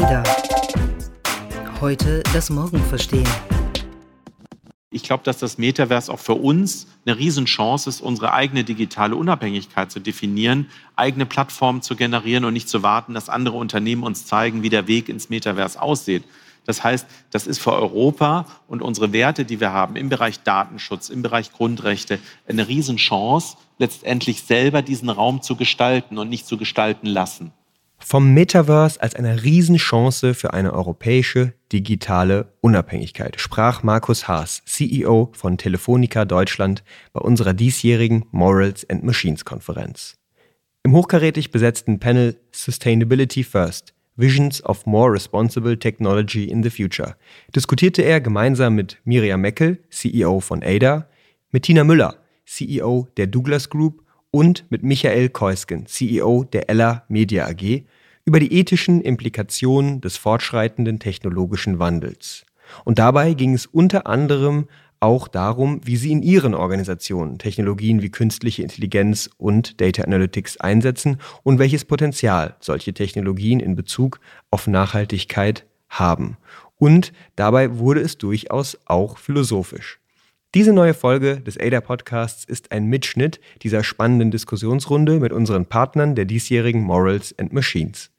Ada. Heute das Morgen verstehen. Ich glaube, dass das Metaverse auch für uns eine Riesenchance ist, unsere eigene digitale Unabhängigkeit zu definieren, eigene Plattformen zu generieren und nicht zu warten, dass andere Unternehmen uns zeigen, wie der Weg ins Metaverse aussieht. Das heißt, das ist für Europa und unsere Werte, die wir haben im Bereich Datenschutz, im Bereich Grundrechte, eine Riesenchance, letztendlich selber diesen Raum zu gestalten und nicht zu gestalten lassen. Vom Metaverse als eine Riesenchance für eine europäische digitale Unabhängigkeit sprach Markus Haas, CEO von Telefonica Deutschland, bei unserer diesjährigen Morals and Machines Konferenz. Im hochkarätig besetzten Panel Sustainability First Visions of More Responsible Technology in the Future diskutierte er gemeinsam mit Miriam Meckel, CEO von ADA, mit Tina Müller, CEO der Douglas Group und mit Michael Keusken, CEO der Ella Media AG, über die ethischen Implikationen des fortschreitenden technologischen Wandels. Und dabei ging es unter anderem auch darum, wie sie in ihren Organisationen Technologien wie künstliche Intelligenz und Data Analytics einsetzen und welches Potenzial solche Technologien in Bezug auf Nachhaltigkeit haben. Und dabei wurde es durchaus auch philosophisch. Diese neue Folge des ADA Podcasts ist ein Mitschnitt dieser spannenden Diskussionsrunde mit unseren Partnern der diesjährigen Morals and Machines.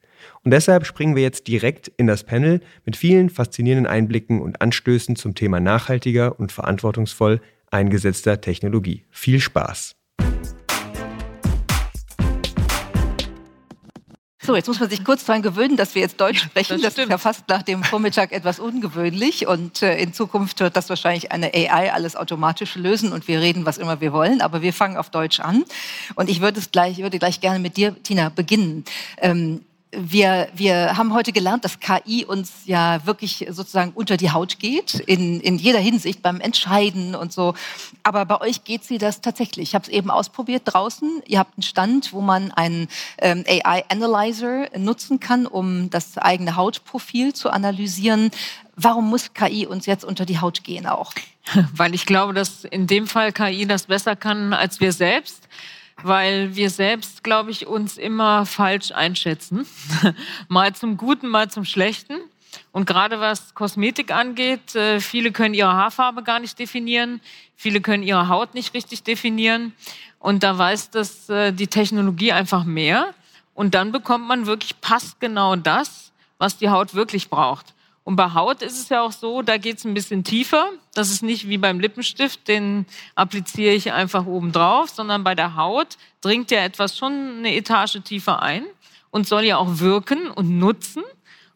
Und deshalb springen wir jetzt direkt in das Panel mit vielen faszinierenden Einblicken und Anstößen zum Thema nachhaltiger und verantwortungsvoll eingesetzter Technologie. Viel Spaß! So, jetzt muss man sich kurz daran gewöhnen, dass wir jetzt Deutsch sprechen. Das, das ist ja fast nach dem Vormittag etwas ungewöhnlich. Und äh, in Zukunft wird das wahrscheinlich eine AI alles automatisch lösen und wir reden, was immer wir wollen. Aber wir fangen auf Deutsch an. Und ich würde, es gleich, würde gleich gerne mit dir, Tina, beginnen. Ähm, wir, wir haben heute gelernt, dass KI uns ja wirklich sozusagen unter die Haut geht, in, in jeder Hinsicht, beim Entscheiden und so. Aber bei euch geht sie das tatsächlich. Ich habe es eben ausprobiert draußen. Ihr habt einen Stand, wo man einen ähm, AI-Analyzer nutzen kann, um das eigene Hautprofil zu analysieren. Warum muss KI uns jetzt unter die Haut gehen auch? Weil ich glaube, dass in dem Fall KI das besser kann als wir selbst weil wir selbst, glaube ich, uns immer falsch einschätzen. mal zum Guten, mal zum Schlechten. Und gerade was Kosmetik angeht, äh, viele können ihre Haarfarbe gar nicht definieren, viele können ihre Haut nicht richtig definieren. Und da weiß das äh, die Technologie einfach mehr. Und dann bekommt man wirklich passgenau das, was die Haut wirklich braucht. Und bei Haut ist es ja auch so, da geht es ein bisschen tiefer. Das ist nicht wie beim Lippenstift, den appliziere ich einfach oben drauf, sondern bei der Haut dringt ja etwas schon eine Etage tiefer ein und soll ja auch wirken und nutzen.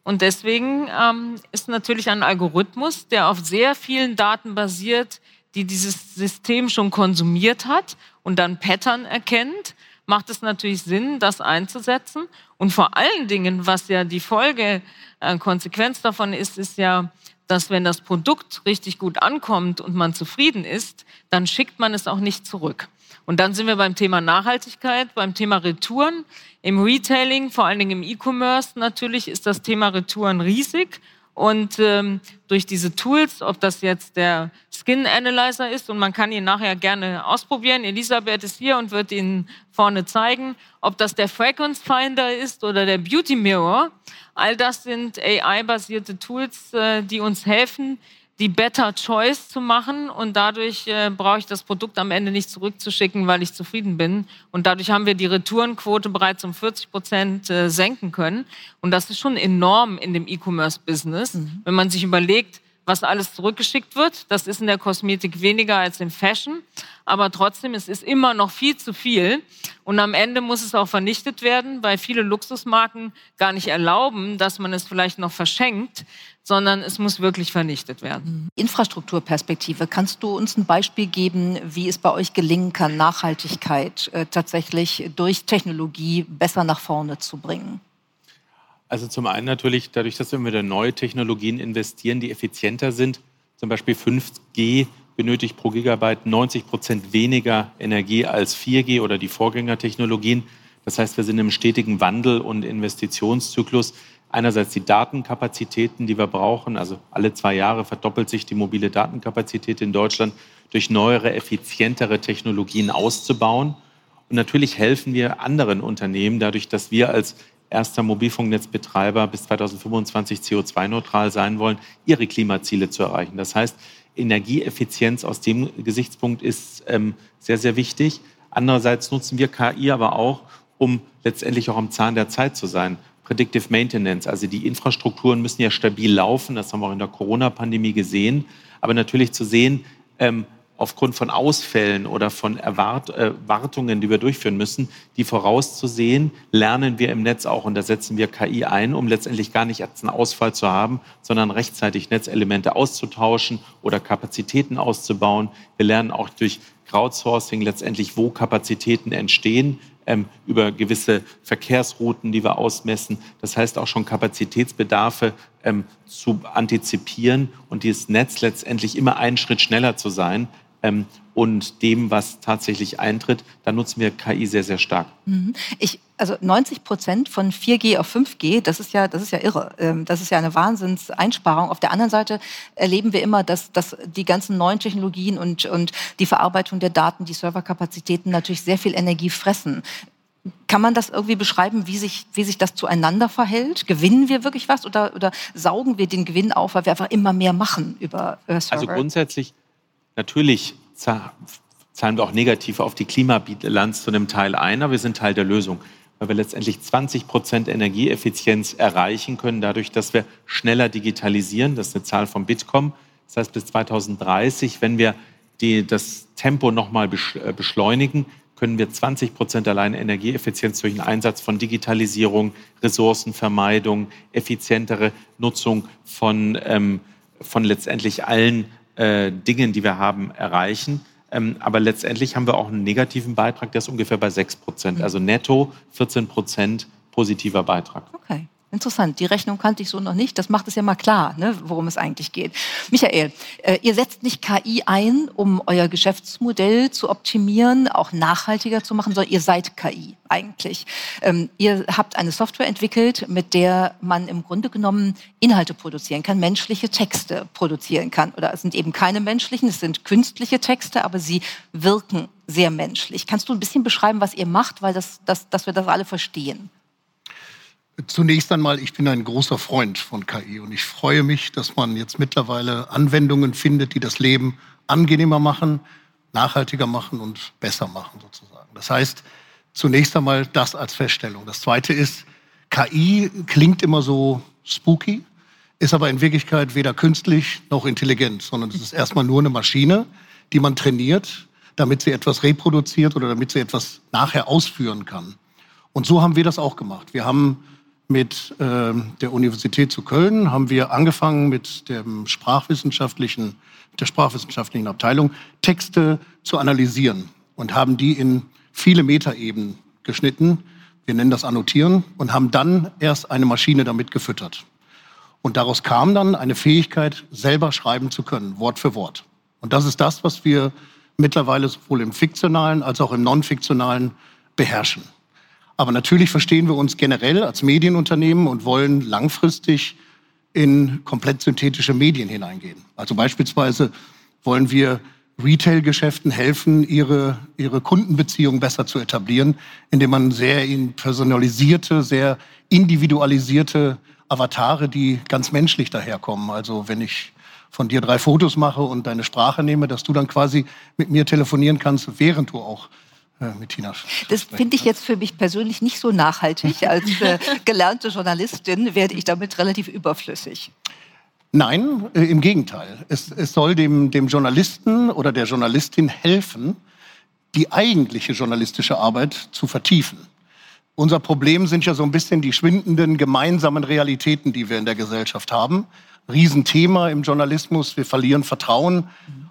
Und deswegen ähm, ist natürlich ein Algorithmus, der auf sehr vielen Daten basiert, die dieses System schon konsumiert hat und dann Pattern erkennt, macht es natürlich Sinn, das einzusetzen. Und vor allen Dingen, was ja die Folge äh, Konsequenz davon ist, ist ja, dass wenn das Produkt richtig gut ankommt und man zufrieden ist, dann schickt man es auch nicht zurück. Und dann sind wir beim Thema Nachhaltigkeit, beim Thema Retouren. Im Retailing, vor allen Dingen im E-Commerce natürlich, ist das Thema Retouren riesig. Und ähm, durch diese Tools, ob das jetzt der Skin Analyzer ist und man kann ihn nachher gerne ausprobieren. Elisabeth ist hier und wird ihn vorne zeigen. Ob das der Fragrance Finder ist oder der Beauty Mirror. All das sind AI-basierte Tools, äh, die uns helfen, die Better Choice zu machen und dadurch äh, brauche ich das Produkt am Ende nicht zurückzuschicken, weil ich zufrieden bin. Und dadurch haben wir die Retourenquote bereits um 40 Prozent äh, senken können. Und das ist schon enorm in dem E-Commerce-Business, mhm. wenn man sich überlegt, was alles zurückgeschickt wird. Das ist in der Kosmetik weniger als im Fashion, aber trotzdem, es ist immer noch viel zu viel. Und am Ende muss es auch vernichtet werden, weil viele Luxusmarken gar nicht erlauben, dass man es vielleicht noch verschenkt, sondern es muss wirklich vernichtet werden. Mhm. Infrastrukturperspektive, kannst du uns ein Beispiel geben, wie es bei euch gelingen kann, Nachhaltigkeit äh, tatsächlich durch Technologie besser nach vorne zu bringen? Also zum einen natürlich dadurch, dass wir wieder neue Technologien investieren, die effizienter sind. Zum Beispiel 5G benötigt pro Gigabyte 90 Prozent weniger Energie als 4G oder die Vorgängertechnologien. Das heißt, wir sind im stetigen Wandel und Investitionszyklus. Einerseits die Datenkapazitäten, die wir brauchen. Also alle zwei Jahre verdoppelt sich die mobile Datenkapazität in Deutschland durch neuere, effizientere Technologien auszubauen. Und natürlich helfen wir anderen Unternehmen dadurch, dass wir als erster Mobilfunknetzbetreiber bis 2025 CO2-neutral sein wollen, ihre Klimaziele zu erreichen. Das heißt, Energieeffizienz aus dem Gesichtspunkt ist ähm, sehr, sehr wichtig. Andererseits nutzen wir KI aber auch, um letztendlich auch am Zahn der Zeit zu sein. Predictive Maintenance, also die Infrastrukturen müssen ja stabil laufen, das haben wir auch in der Corona-Pandemie gesehen. Aber natürlich zu sehen, ähm, aufgrund von Ausfällen oder von Erwart äh, Erwartungen, die wir durchführen müssen, die vorauszusehen, lernen wir im Netz auch. Und da setzen wir KI ein, um letztendlich gar nicht einen Ausfall zu haben, sondern rechtzeitig Netzelemente auszutauschen oder Kapazitäten auszubauen. Wir lernen auch durch Crowdsourcing letztendlich, wo Kapazitäten entstehen, ähm, über gewisse Verkehrsrouten, die wir ausmessen. Das heißt auch schon Kapazitätsbedarfe ähm, zu antizipieren und dieses Netz letztendlich immer einen Schritt schneller zu sein, ähm, und dem, was tatsächlich eintritt, da nutzen wir KI sehr, sehr stark. Mhm. Ich, also 90 Prozent von 4G auf 5G, das ist ja, das ist ja irre. Ähm, das ist ja eine Wahnsinnseinsparung. Auf der anderen Seite erleben wir immer, dass, dass die ganzen neuen Technologien und, und die Verarbeitung der Daten, die Serverkapazitäten natürlich sehr viel Energie fressen. Kann man das irgendwie beschreiben, wie sich, wie sich das zueinander verhält? Gewinnen wir wirklich was oder, oder saugen wir den Gewinn auf, weil wir einfach immer mehr machen über Server? Also grundsätzlich Natürlich zahlen wir auch negativ auf die Klimabilanz zu einem Teil ein, aber wir sind Teil der Lösung, weil wir letztendlich 20 Prozent Energieeffizienz erreichen können, dadurch, dass wir schneller digitalisieren. Das ist eine Zahl vom Bitkom. Das heißt, bis 2030, wenn wir die, das Tempo nochmal äh, beschleunigen, können wir 20 Prozent allein Energieeffizienz durch den Einsatz von Digitalisierung, Ressourcenvermeidung, effizientere Nutzung von, ähm, von letztendlich allen äh, Dingen, die wir haben, erreichen. Ähm, aber letztendlich haben wir auch einen negativen Beitrag, der ist ungefähr bei 6 Prozent. Mhm. Also netto 14 Prozent positiver Beitrag. Okay. Interessant, die Rechnung kannte ich so noch nicht. Das macht es ja mal klar, ne, worum es eigentlich geht. Michael, äh, ihr setzt nicht KI ein, um euer Geschäftsmodell zu optimieren, auch nachhaltiger zu machen, sondern ihr seid KI eigentlich. Ähm, ihr habt eine Software entwickelt, mit der man im Grunde genommen Inhalte produzieren kann, menschliche Texte produzieren kann. Oder es sind eben keine menschlichen, es sind künstliche Texte, aber sie wirken sehr menschlich. Kannst du ein bisschen beschreiben, was ihr macht, weil das, das, dass wir das alle verstehen? Zunächst einmal, ich bin ein großer Freund von KI und ich freue mich, dass man jetzt mittlerweile Anwendungen findet, die das Leben angenehmer machen, nachhaltiger machen und besser machen sozusagen. Das heißt, zunächst einmal das als Feststellung. Das Zweite ist, KI klingt immer so spooky, ist aber in Wirklichkeit weder künstlich noch intelligent, sondern es ist erstmal nur eine Maschine, die man trainiert, damit sie etwas reproduziert oder damit sie etwas nachher ausführen kann. Und so haben wir das auch gemacht. Wir haben mit äh, der Universität zu Köln haben wir angefangen mit dem sprachwissenschaftlichen, der sprachwissenschaftlichen Abteilung Texte zu analysieren und haben die in viele Metaebenen geschnitten. Wir nennen das Annotieren und haben dann erst eine Maschine damit gefüttert. Und daraus kam dann eine Fähigkeit, selber schreiben zu können, Wort für Wort. Und das ist das, was wir mittlerweile sowohl im fiktionalen als auch im non-fiktionalen beherrschen. Aber natürlich verstehen wir uns generell als Medienunternehmen und wollen langfristig in komplett synthetische Medien hineingehen. Also beispielsweise wollen wir Retail-Geschäften helfen, ihre, ihre Kundenbeziehungen besser zu etablieren, indem man sehr personalisierte, sehr individualisierte Avatare, die ganz menschlich daherkommen. Also wenn ich von dir drei Fotos mache und deine Sprache nehme, dass du dann quasi mit mir telefonieren kannst, während du auch mit Tina. Das finde ich jetzt für mich persönlich nicht so nachhaltig. Als äh, gelernte Journalistin werde ich damit relativ überflüssig. Nein, äh, im Gegenteil. Es, es soll dem, dem Journalisten oder der Journalistin helfen, die eigentliche journalistische Arbeit zu vertiefen. Unser Problem sind ja so ein bisschen die schwindenden gemeinsamen Realitäten, die wir in der Gesellschaft haben. Riesenthema im Journalismus. Wir verlieren Vertrauen.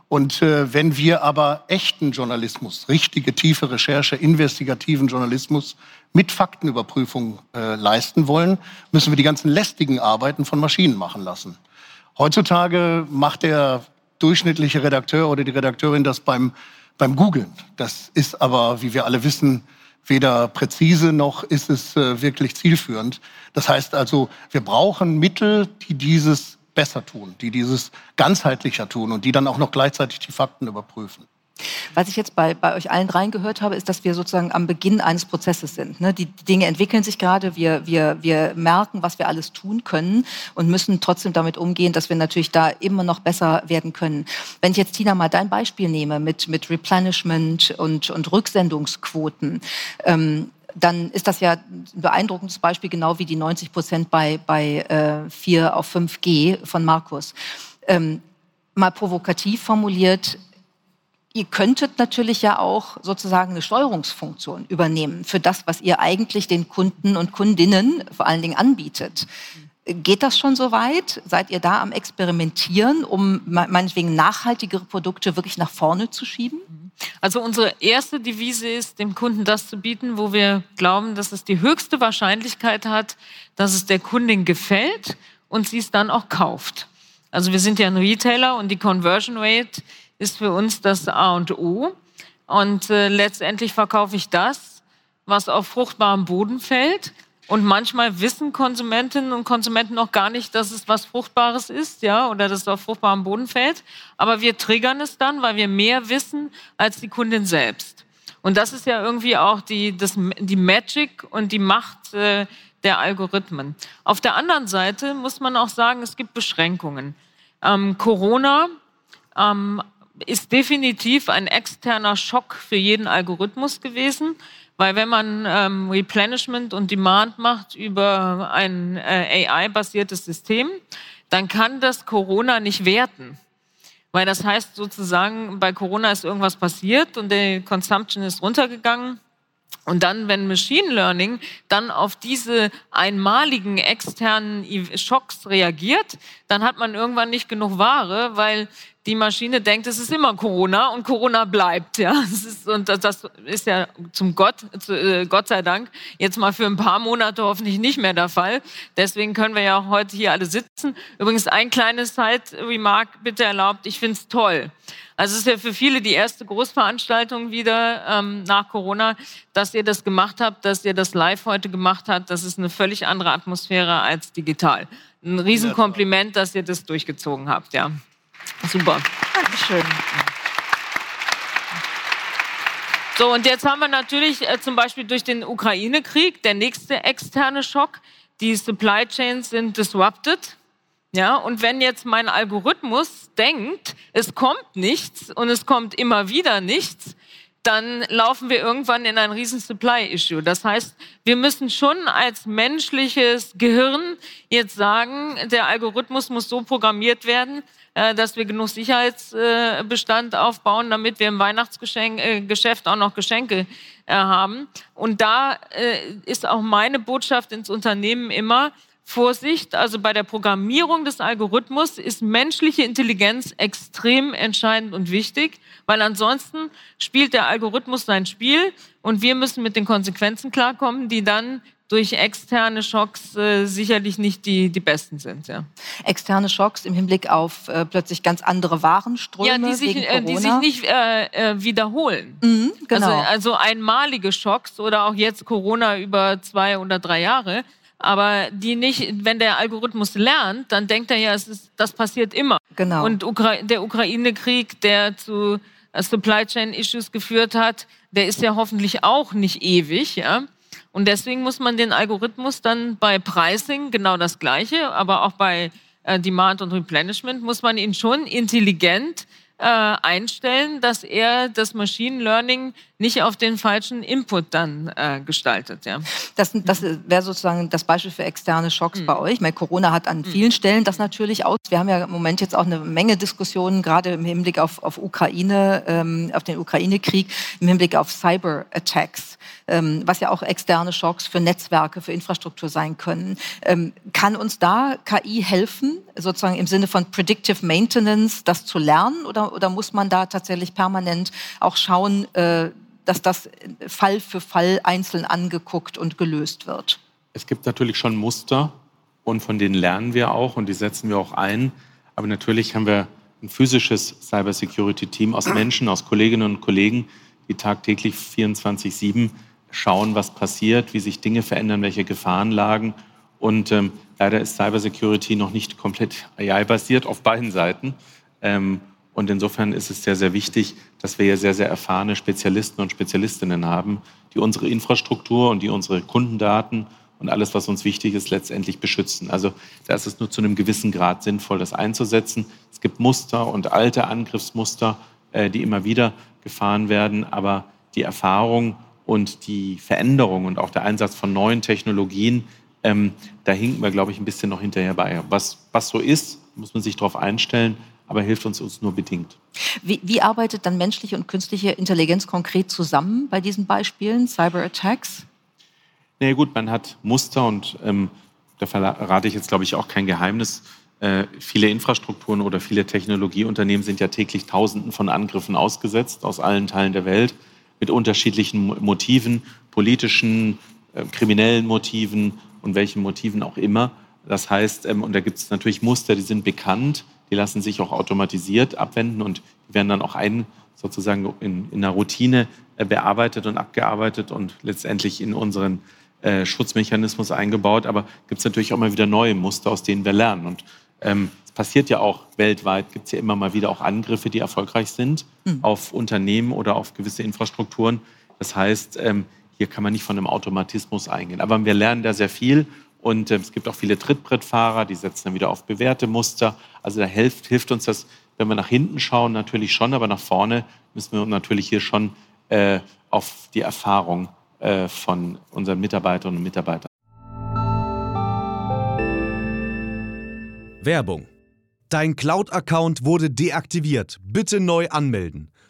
Und äh, wenn wir aber echten Journalismus, richtige tiefe Recherche, investigativen Journalismus mit Faktenüberprüfung äh, leisten wollen, müssen wir die ganzen lästigen Arbeiten von Maschinen machen lassen. Heutzutage macht der durchschnittliche Redakteur oder die Redakteurin das beim, beim Googlen. Das ist aber, wie wir alle wissen, weder präzise noch ist es äh, wirklich zielführend. Das heißt also, wir brauchen Mittel, die dieses besser tun, die dieses ganzheitlicher tun und die dann auch noch gleichzeitig die Fakten überprüfen. Was ich jetzt bei, bei euch allen reingehört habe, ist, dass wir sozusagen am Beginn eines Prozesses sind. Ne? Die, Dinge entwickeln sich gerade, wir, wir, wir merken, was wir alles tun können und müssen trotzdem damit umgehen, dass wir natürlich da immer noch besser werden können. Wenn ich jetzt, Tina, mal dein Beispiel nehme mit, mit Replenishment und, und Rücksendungsquoten, ähm, dann ist das ja ein beeindruckendes Beispiel, genau wie die 90 Prozent bei, bei äh, 4 auf 5G von Markus. Ähm, mal provokativ formuliert, ihr könntet natürlich ja auch sozusagen eine Steuerungsfunktion übernehmen für das, was ihr eigentlich den Kunden und Kundinnen vor allen Dingen anbietet. Geht das schon so weit? Seid ihr da am Experimentieren, um meinetwegen nachhaltigere Produkte wirklich nach vorne zu schieben? Also unsere erste Devise ist, dem Kunden das zu bieten, wo wir glauben, dass es die höchste Wahrscheinlichkeit hat, dass es der Kundin gefällt und sie es dann auch kauft. Also wir sind ja ein Retailer und die Conversion Rate ist für uns das A und O. Und äh, letztendlich verkaufe ich das, was auf fruchtbarem Boden fällt. Und manchmal wissen Konsumentinnen und Konsumenten noch gar nicht, dass es was Fruchtbares ist, ja, oder dass es auf fruchtbarem Boden fällt. Aber wir triggern es dann, weil wir mehr wissen als die Kundin selbst. Und das ist ja irgendwie auch die, das, die Magic und die Macht äh, der Algorithmen. Auf der anderen Seite muss man auch sagen, es gibt Beschränkungen. Ähm, Corona ähm, ist definitiv ein externer Schock für jeden Algorithmus gewesen, weil wenn man ähm, Replenishment und Demand macht über ein äh, AI-basiertes System, dann kann das Corona nicht werten. Weil das heißt sozusagen, bei Corona ist irgendwas passiert und der Consumption ist runtergegangen. Und dann, wenn Machine Learning dann auf diese einmaligen externen Schocks reagiert, dann hat man irgendwann nicht genug Ware, weil die Maschine denkt, es ist immer Corona und Corona bleibt. Ja, ist, und das ist ja zum Gott, zu, äh, Gott sei Dank, jetzt mal für ein paar Monate hoffentlich nicht mehr der Fall. Deswegen können wir ja auch heute hier alle sitzen. Übrigens ein kleines Side-Remark bitte erlaubt. Ich finde es toll. Also es ist ja für viele die erste Großveranstaltung wieder ähm, nach Corona, dass ihr das gemacht habt, dass ihr das live heute gemacht habt. Das ist eine völlig andere Atmosphäre als digital. Ein Riesenkompliment, dass ihr das durchgezogen habt. Ja. Super. Dankeschön. So, und jetzt haben wir natürlich äh, zum Beispiel durch den Ukraine-Krieg der nächste externe Schock. Die Supply Chains sind disrupted. Ja, und wenn jetzt mein Algorithmus denkt, es kommt nichts und es kommt immer wieder nichts, dann laufen wir irgendwann in ein riesen Supply-Issue. Das heißt, wir müssen schon als menschliches Gehirn jetzt sagen, der Algorithmus muss so programmiert werden, äh, dass wir genug Sicherheitsbestand aufbauen, damit wir im Weihnachtsgeschäft äh, auch noch Geschenke äh, haben. Und da ist auch meine Botschaft ins Unternehmen immer, Vorsicht, also bei der Programmierung des Algorithmus ist menschliche Intelligenz extrem entscheidend und wichtig, weil ansonsten spielt der Algorithmus sein Spiel und wir müssen mit den Konsequenzen klarkommen, die dann durch externe Schocks äh, sicherlich nicht die, die besten sind. Ja. Externe Schocks im Hinblick auf äh, plötzlich ganz andere Warenströme. Ja, die sich, äh, die sich nicht äh, äh, wiederholen. Mhm, genau. also, also einmalige Schocks oder auch jetzt Corona über zwei oder drei Jahre aber die nicht, wenn der Algorithmus lernt, dann denkt er ja, es ist, das passiert immer. Genau. Und Ukra der Ukraine-Krieg, der zu äh, Supply Chain Issues geführt hat, der ist ja hoffentlich auch nicht ewig, ja. Und deswegen muss man den Algorithmus dann bei Pricing genau das Gleiche, aber auch bei äh, Demand und Replenishment muss man ihn schon intelligent äh, einstellen, dass er das Machine Learning nicht auf den falschen Input dann äh, gestaltet. Ja. Das, das wäre sozusagen das Beispiel für externe Schocks mhm. bei euch. Meine, Corona hat an mhm. vielen Stellen das natürlich aus. Wir haben ja im Moment jetzt auch eine Menge Diskussionen, gerade im Hinblick auf, auf Ukraine, ähm, auf den Ukraine-Krieg, im Hinblick auf Cyber-Attacks ähm, was ja auch externe Schocks für Netzwerke, für Infrastruktur sein können. Ähm, kann uns da KI helfen, sozusagen im Sinne von Predictive Maintenance, das zu lernen? Oder, oder muss man da tatsächlich permanent auch schauen, äh, dass das Fall für Fall einzeln angeguckt und gelöst wird? Es gibt natürlich schon Muster und von denen lernen wir auch und die setzen wir auch ein. Aber natürlich haben wir ein physisches Cybersecurity-Team aus Menschen, aus Kolleginnen und Kollegen, die tagtäglich 24-7 schauen, was passiert, wie sich Dinge verändern, welche Gefahren lagen. Und ähm, leider ist Cybersecurity noch nicht komplett AI-basiert auf beiden Seiten. Ähm, Und insofern ist es sehr, sehr wichtig, dass wir hier sehr, sehr erfahrene Spezialisten und Spezialistinnen haben, die unsere Infrastruktur und die unsere Kundendaten und alles, was uns wichtig ist, letztendlich beschützen. Also da ist es nur zu einem gewissen Grad sinnvoll, das einzusetzen. Es gibt Muster und alte Angriffsmuster, äh, die immer wieder gefahren werden, aber die Erfahrung und die Veränderung und auch der Einsatz von neuen Technologien, ähm, da hinken wir, glaube ich, ein bisschen noch hinterher bei. Was, was so ist, muss man sich darauf einstellen, aber hilft uns, uns nur bedingt. Wie, wie, arbeitet dann menschliche und künstliche Intelligenz konkret zusammen bei diesen Beispielen, Cyber-Attacks? Na ja, gut, man hat Muster und ähm, da verrate ich jetzt, glaube ich, auch kein Geheimnis. Äh, viele Infrastrukturen oder viele Technologieunternehmen sind ja täglich Tausenden von Angriffen ausgesetzt aus allen Teilen der Welt mit unterschiedlichen Motiven, politischen, äh, kriminellen Motiven und welchen Motiven auch immer. Das heißt, ähm, und da gibt es natürlich Muster, die sind bekannt, die lassen sich auch automatisiert abwenden und die werden dann auch ein, sozusagen in, in einer Routine äh, bearbeitet und abgearbeitet und letztendlich in unseren äh, Schutzmechanismus eingebaut. Aber gibt es natürlich auch immer wieder neue Muster, aus denen wir lernen. Und ähm, es passiert ja auch weltweit, gibt es ja immer mal wieder auch Angriffe, die erfolgreich sind mhm. auf Unternehmen oder auf gewisse Infrastrukturen. Das heißt, ähm, hier kann man nicht von einem Automatismus eingehen. Aber wir lernen da sehr viel und äh, es gibt auch viele Trittbrettfahrer, die setzen dann wieder auf bewährte Muster. Also da hilft, hilft uns das, wenn wir nach hinten schauen, natürlich schon, aber nach vorne müssen wir natürlich hier schon äh, auf die Erfahrung äh, von unseren Mitarbeiterinnen und Mitarbeitern. Werbung. Dein Cloud-Account wurde deaktiviert. Bitte neu anmelden.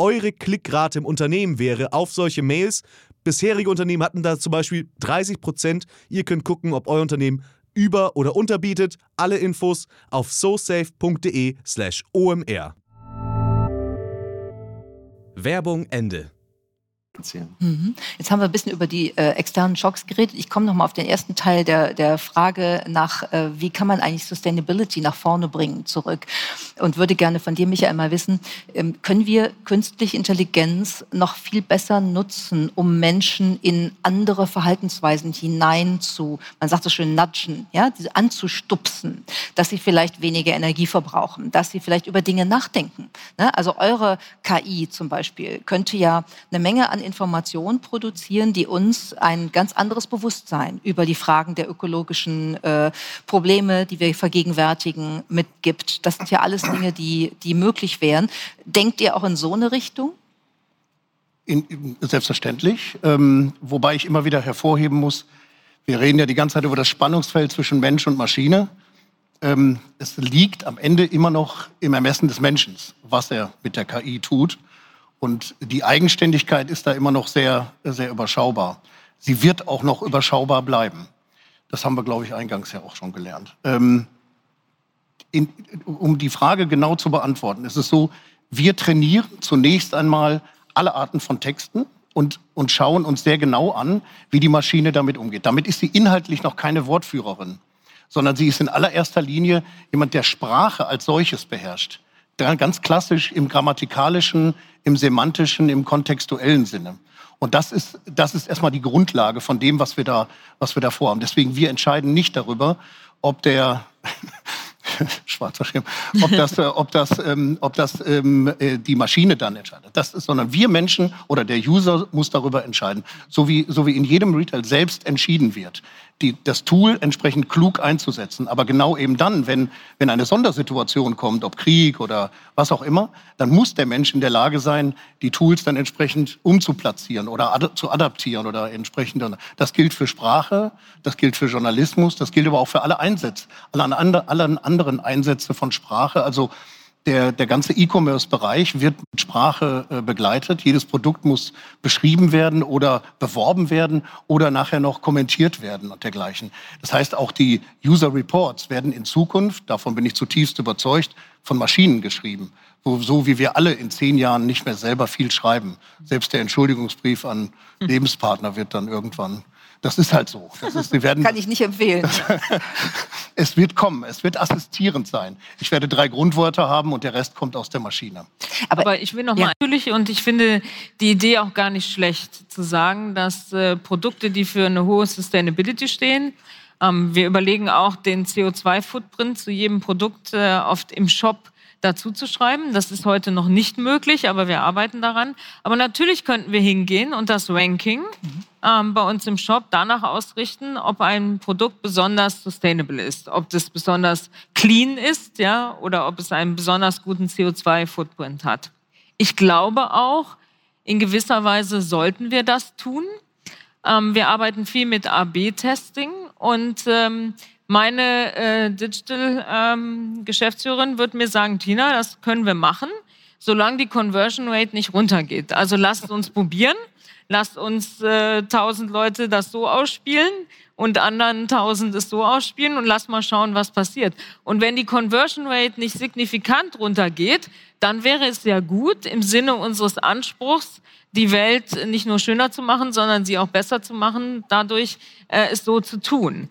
eure Klickrate im Unternehmen wäre auf solche Mails. Bisherige Unternehmen hatten da zum Beispiel 30 Prozent. Ihr könnt gucken, ob euer Unternehmen über- oder unterbietet. Alle Infos auf sosafe.de/slash omr. Werbung Ende. Mhm. Jetzt haben wir ein bisschen über die äh, externen Schocks geredet. Ich komme noch mal auf den ersten Teil der, der Frage nach, äh, wie kann man eigentlich Sustainability nach vorne bringen, zurück. Und würde gerne von dir, Michael, mal wissen, ähm, können wir künstliche Intelligenz noch viel besser nutzen, um Menschen in andere Verhaltensweisen hinein zu, man sagt so schön, nudgen, ja, anzustupsen, dass sie vielleicht weniger Energie verbrauchen, dass sie vielleicht über Dinge nachdenken. Ne? Also eure KI zum Beispiel könnte ja eine Menge an Informationen produzieren, die uns ein ganz anderes Bewusstsein über die Fragen der ökologischen äh, Probleme, die wir vergegenwärtigen, mitgibt. Das sind ja alles Dinge, die, die möglich wären. Denkt ihr auch in so eine Richtung? In, selbstverständlich. Ähm, wobei ich immer wieder hervorheben muss, wir reden ja die ganze Zeit über das Spannungsfeld zwischen Mensch und Maschine. Ähm, es liegt am Ende immer noch im Ermessen des Menschen, was er mit der KI tut. Und die Eigenständigkeit ist da immer noch sehr, sehr überschaubar. Sie wird auch noch überschaubar bleiben. Das haben wir, glaube ich, eingangs ja auch schon gelernt. Ähm, in, um die Frage genau zu beantworten, ist es so, wir trainieren zunächst einmal alle Arten von Texten und, und schauen uns sehr genau an, wie die Maschine damit umgeht. Damit ist sie inhaltlich noch keine Wortführerin, sondern sie ist in allererster Linie jemand, der Sprache als solches beherrscht ganz klassisch im grammatikalischen, im semantischen, im kontextuellen Sinne. Und das ist, das ist erstmal die Grundlage von dem, was wir da, was wir da vorhaben. Deswegen, wir entscheiden nicht darüber, ob der, schwarzer Schirm, ob das, äh, ob das, ähm, ob das ähm, äh, die Maschine dann entscheidet. Das ist, sondern wir Menschen oder der User muss darüber entscheiden. So wie, so wie in jedem Retail selbst entschieden wird. Die, das Tool entsprechend klug einzusetzen. Aber genau eben dann, wenn, wenn eine Sondersituation kommt, ob Krieg oder was auch immer, dann muss der Mensch in der Lage sein, die Tools dann entsprechend umzuplatzieren oder ad zu adaptieren oder entsprechend. Das gilt für Sprache, das gilt für Journalismus, das gilt aber auch für alle Einsätze, alle, alle anderen Einsätze von Sprache. Also der, der ganze E-Commerce-Bereich wird mit Sprache äh, begleitet. Jedes Produkt muss beschrieben werden oder beworben werden oder nachher noch kommentiert werden und dergleichen. Das heißt, auch die User Reports werden in Zukunft, davon bin ich zutiefst überzeugt, von Maschinen geschrieben. Wo, so wie wir alle in zehn Jahren nicht mehr selber viel schreiben. Selbst der Entschuldigungsbrief an Lebenspartner wird dann irgendwann das ist halt so. Das ist, wir werden, Kann ich nicht empfehlen. es wird kommen, es wird assistierend sein. Ich werde drei Grundwörter haben und der Rest kommt aus der Maschine. Aber, Aber ich will noch ja. mal natürlich und ich finde die Idee auch gar nicht schlecht zu sagen, dass äh, Produkte, die für eine hohe Sustainability stehen, ähm, wir überlegen auch den CO2-Footprint zu jedem Produkt äh, oft im Shop dazu zu schreiben. Das ist heute noch nicht möglich, aber wir arbeiten daran. Aber natürlich könnten wir hingehen und das Ranking mhm. ähm, bei uns im Shop danach ausrichten, ob ein Produkt besonders sustainable ist, ob das besonders clean ist, ja, oder ob es einen besonders guten CO2-Footprint hat. Ich glaube auch, in gewisser Weise sollten wir das tun. Ähm, wir arbeiten viel mit AB-Testing und ähm, meine äh, Digital-Geschäftsführerin ähm, wird mir sagen, Tina, das können wir machen, solange die Conversion Rate nicht runtergeht. Also lasst uns probieren, lasst uns äh, Leute das so ausspielen und anderen tausend es so ausspielen und lasst mal schauen, was passiert. Und wenn die Conversion Rate nicht signifikant runtergeht, dann wäre es ja gut im Sinne unseres Anspruchs, die Welt nicht nur schöner zu machen, sondern sie auch besser zu machen, dadurch äh, es so zu tun.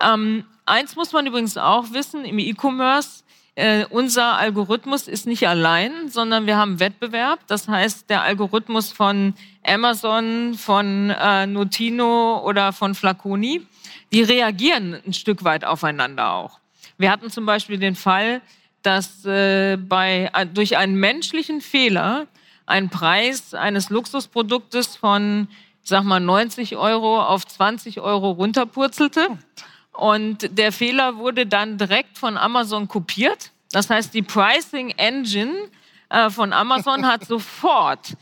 Ähm, eins muss man übrigens auch wissen im E-Commerce. Äh, unser Algorithmus ist nicht allein, sondern wir haben Wettbewerb. Das heißt, der Algorithmus von Amazon, von äh, Notino oder von Flaconi, die reagieren ein Stück weit aufeinander auch. Wir hatten zum Beispiel den Fall, dass äh, bei, äh, durch einen menschlichen Fehler ein Preis eines Luxusproduktes von, sag mal, 90 Euro auf 20 Euro runterpurzelte. Und der Fehler wurde dann direkt von Amazon kopiert. Das heißt, die Pricing Engine äh, von Amazon hat sofort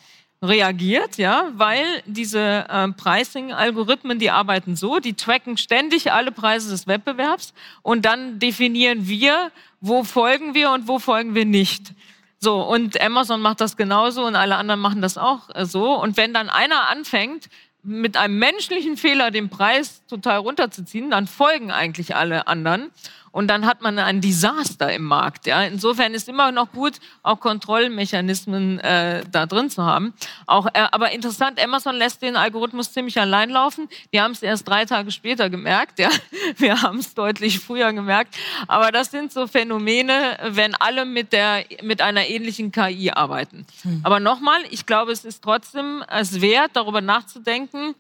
reagiert, ja, weil diese äh, Pricing-Algorithmen, die arbeiten so, die tracken ständig alle Preise des Wettbewerbs und dann definieren wir, wo folgen wir und wo folgen wir nicht. So, und Amazon macht das genauso und alle anderen machen das auch äh, so. Und wenn dann einer anfängt, mit einem menschlichen Fehler den Preis total runterzuziehen, dann folgen eigentlich alle anderen und dann hat man ein Desaster im Markt. Ja. Insofern ist immer noch gut, auch Kontrollmechanismen äh, da drin zu haben. Auch, äh, aber interessant, Amazon lässt den Algorithmus ziemlich allein laufen. Die haben es erst drei Tage später gemerkt. Ja. Wir haben es deutlich früher gemerkt. Aber das sind so Phänomene, wenn alle mit, der, mit einer ähnlichen KI arbeiten. Hm. Aber nochmal, ich glaube, es ist trotzdem es wert, darüber nachzudenken,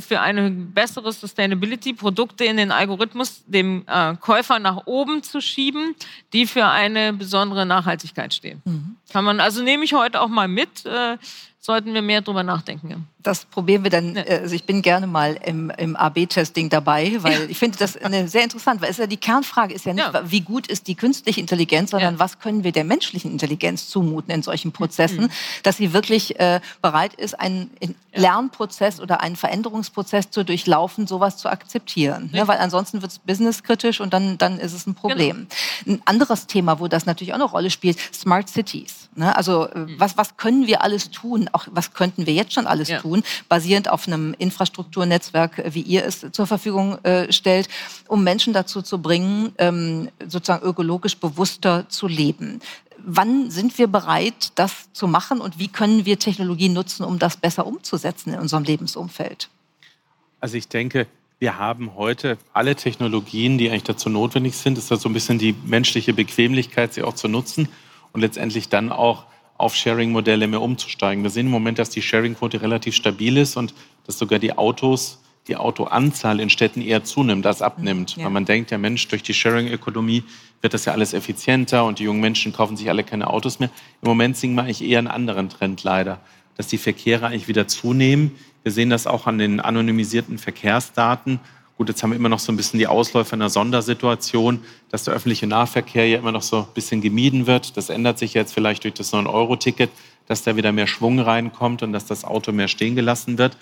für eine bessere Sustainability Produkte in den Algorithmus dem äh, Käufer nach oben zu schieben, die für eine besondere Nachhaltigkeit stehen. Mhm. Kann man also nehme ich heute auch mal mit. Äh, sollten wir mehr drüber nachdenken. Das probieren wir dann. Äh, also ich bin gerne mal im, im AB-Testing dabei, weil ja. ich finde das eine, sehr interessant, weil es ja die Kernfrage ist ja nicht, ja. wie gut ist die künstliche Intelligenz, sondern ja. was können wir der menschlichen Intelligenz zumuten in solchen Prozessen, mhm. dass sie wirklich äh, bereit ist, einen Lernprozess oder einen Veränderungsprozess zu durchlaufen, sowas zu akzeptieren. Ne? Weil ansonsten wird es businesskritisch und dann, dann ist es ein Problem. Genau. Ein anderes Thema, wo das natürlich auch eine Rolle spielt, Smart Cities. Ne? Also äh, mhm. was, was können wir alles tun? Auch was könnten wir jetzt schon alles tun? Tun, basierend auf einem Infrastrukturnetzwerk, wie ihr es zur Verfügung äh, stellt, um Menschen dazu zu bringen, ähm, sozusagen ökologisch bewusster zu leben. Wann sind wir bereit, das zu machen und wie können wir Technologie nutzen, um das besser umzusetzen in unserem Lebensumfeld? Also ich denke, wir haben heute alle Technologien, die eigentlich dazu notwendig sind. Es ist so ein bisschen die menschliche Bequemlichkeit, sie auch zu nutzen und letztendlich dann auch auf Sharing-Modelle mehr umzusteigen. Wir sehen im Moment, dass die Sharing-Quote relativ stabil ist und dass sogar die Autos, die Autoanzahl in Städten eher zunimmt als abnimmt. Ja. Weil man denkt, ja Mensch, durch die Sharing-Ökonomie wird das ja alles effizienter und die jungen Menschen kaufen sich alle keine Autos mehr. Im Moment sehen wir eigentlich eher einen anderen Trend leider, dass die Verkehre eigentlich wieder zunehmen. Wir sehen das auch an den anonymisierten Verkehrsdaten Gut, jetzt haben wir immer noch so ein bisschen die Ausläufer einer Sondersituation, dass der öffentliche Nahverkehr ja immer noch so ein bisschen gemieden wird. Das ändert sich jetzt vielleicht durch das 9-Euro-Ticket, dass da wieder mehr Schwung reinkommt und dass das Auto mehr stehen gelassen wird.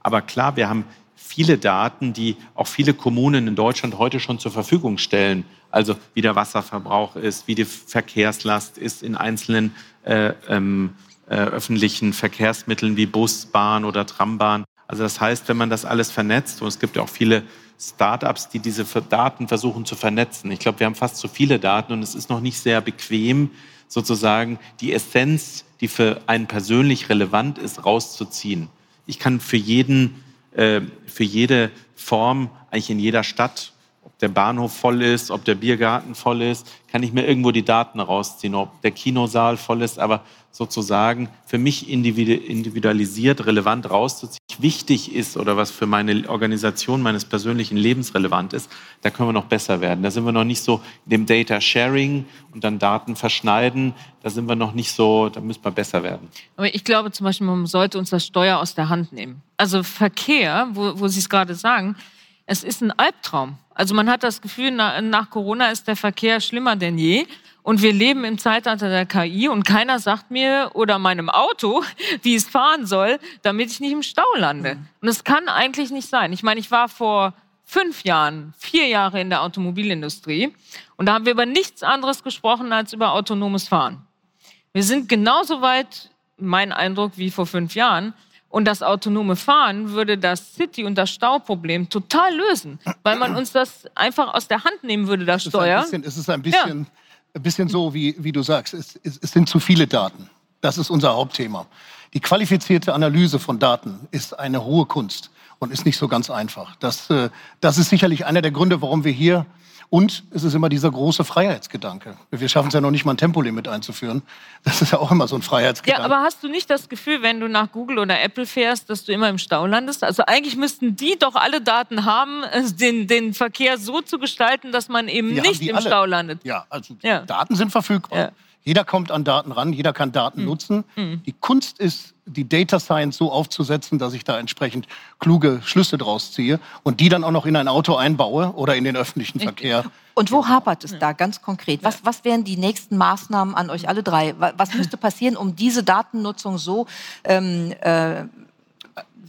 Aber klar, wir haben viele Daten, die auch viele Kommunen in Deutschland heute schon zur Verfügung stellen. Also wie der Wasserverbrauch ist, wie die Verkehrslast ist in einzelnen äh, ähm, äh, öffentlichen Verkehrsmitteln wie Bus, Bahn oder Trambahn. Also das heißt, wenn man das alles vernetzt, und es gibt ja auch viele Startups, die diese Daten versuchen zu vernetzen. Ich glaube, wir haben fast zu viele Daten und es ist noch nicht sehr bequem, sozusagen die Essenz, die für einen persönlich relevant ist, rauszuziehen. Ich kann für jeden, äh, für jede Form eigentlich in jeder Stadt ob der Bahnhof voll ist, ob der Biergarten voll ist, kann ich mir irgendwo die Daten rausziehen, ob der Kinosaal voll ist, aber sozusagen für mich individualisiert, relevant rauszuziehen, wichtig ist oder was für meine Organisation meines persönlichen Lebens relevant ist, da können wir noch besser werden. Da sind wir noch nicht so dem Data Sharing und dann Daten verschneiden, da sind wir noch nicht so, da müssen wir besser werden. Aber ich glaube zum Beispiel, man sollte uns das Steuer aus der Hand nehmen. Also Verkehr, wo, wo Sie es gerade sagen, es ist ein Albtraum. Also man hat das Gefühl, nach Corona ist der Verkehr schlimmer denn je. Und wir leben im Zeitalter der KI und keiner sagt mir oder meinem Auto, wie es fahren soll, damit ich nicht im Stau lande. Und das kann eigentlich nicht sein. Ich meine, ich war vor fünf Jahren, vier Jahre in der Automobilindustrie und da haben wir über nichts anderes gesprochen als über autonomes Fahren. Wir sind genauso weit, mein Eindruck, wie vor fünf Jahren. Und das autonome Fahren würde das City- und das Stauproblem total lösen, weil man uns das einfach aus der Hand nehmen würde, das Steuer. Es ist ein bisschen, es ist ein bisschen ja ein bisschen so, wie, wie du sagst, es, es, es sind zu viele Daten. Das ist unser Hauptthema. Die qualifizierte Analyse von Daten ist eine hohe Kunst und ist nicht so ganz einfach. Das, äh, das ist sicherlich einer der Gründe, warum wir hier und es ist immer dieser große Freiheitsgedanke. Wir schaffen es ja noch nicht mal ein Tempolimit einzuführen. Das ist ja auch immer so ein Freiheitsgedanke. Ja, aber hast du nicht das Gefühl, wenn du nach Google oder Apple fährst, dass du immer im Stau landest? Also eigentlich müssten die doch alle Daten haben, äh, den, den Verkehr so zu gestalten, dass man eben Wir nicht im alle. Stau landet. Ja, also ja. Daten sind verfügbar. Ja. Jeder kommt an Daten ran, jeder kann Daten mhm. nutzen. Mhm. Die Kunst ist, die Data Science so aufzusetzen, dass ich da entsprechend kluge Schlüsse draus ziehe und die dann auch noch in ein Auto einbaue oder in den öffentlichen Verkehr. Und wo hapert es da ganz konkret? Was, was wären die nächsten Maßnahmen an euch alle drei? Was müsste passieren, um diese Datennutzung so ähm, äh,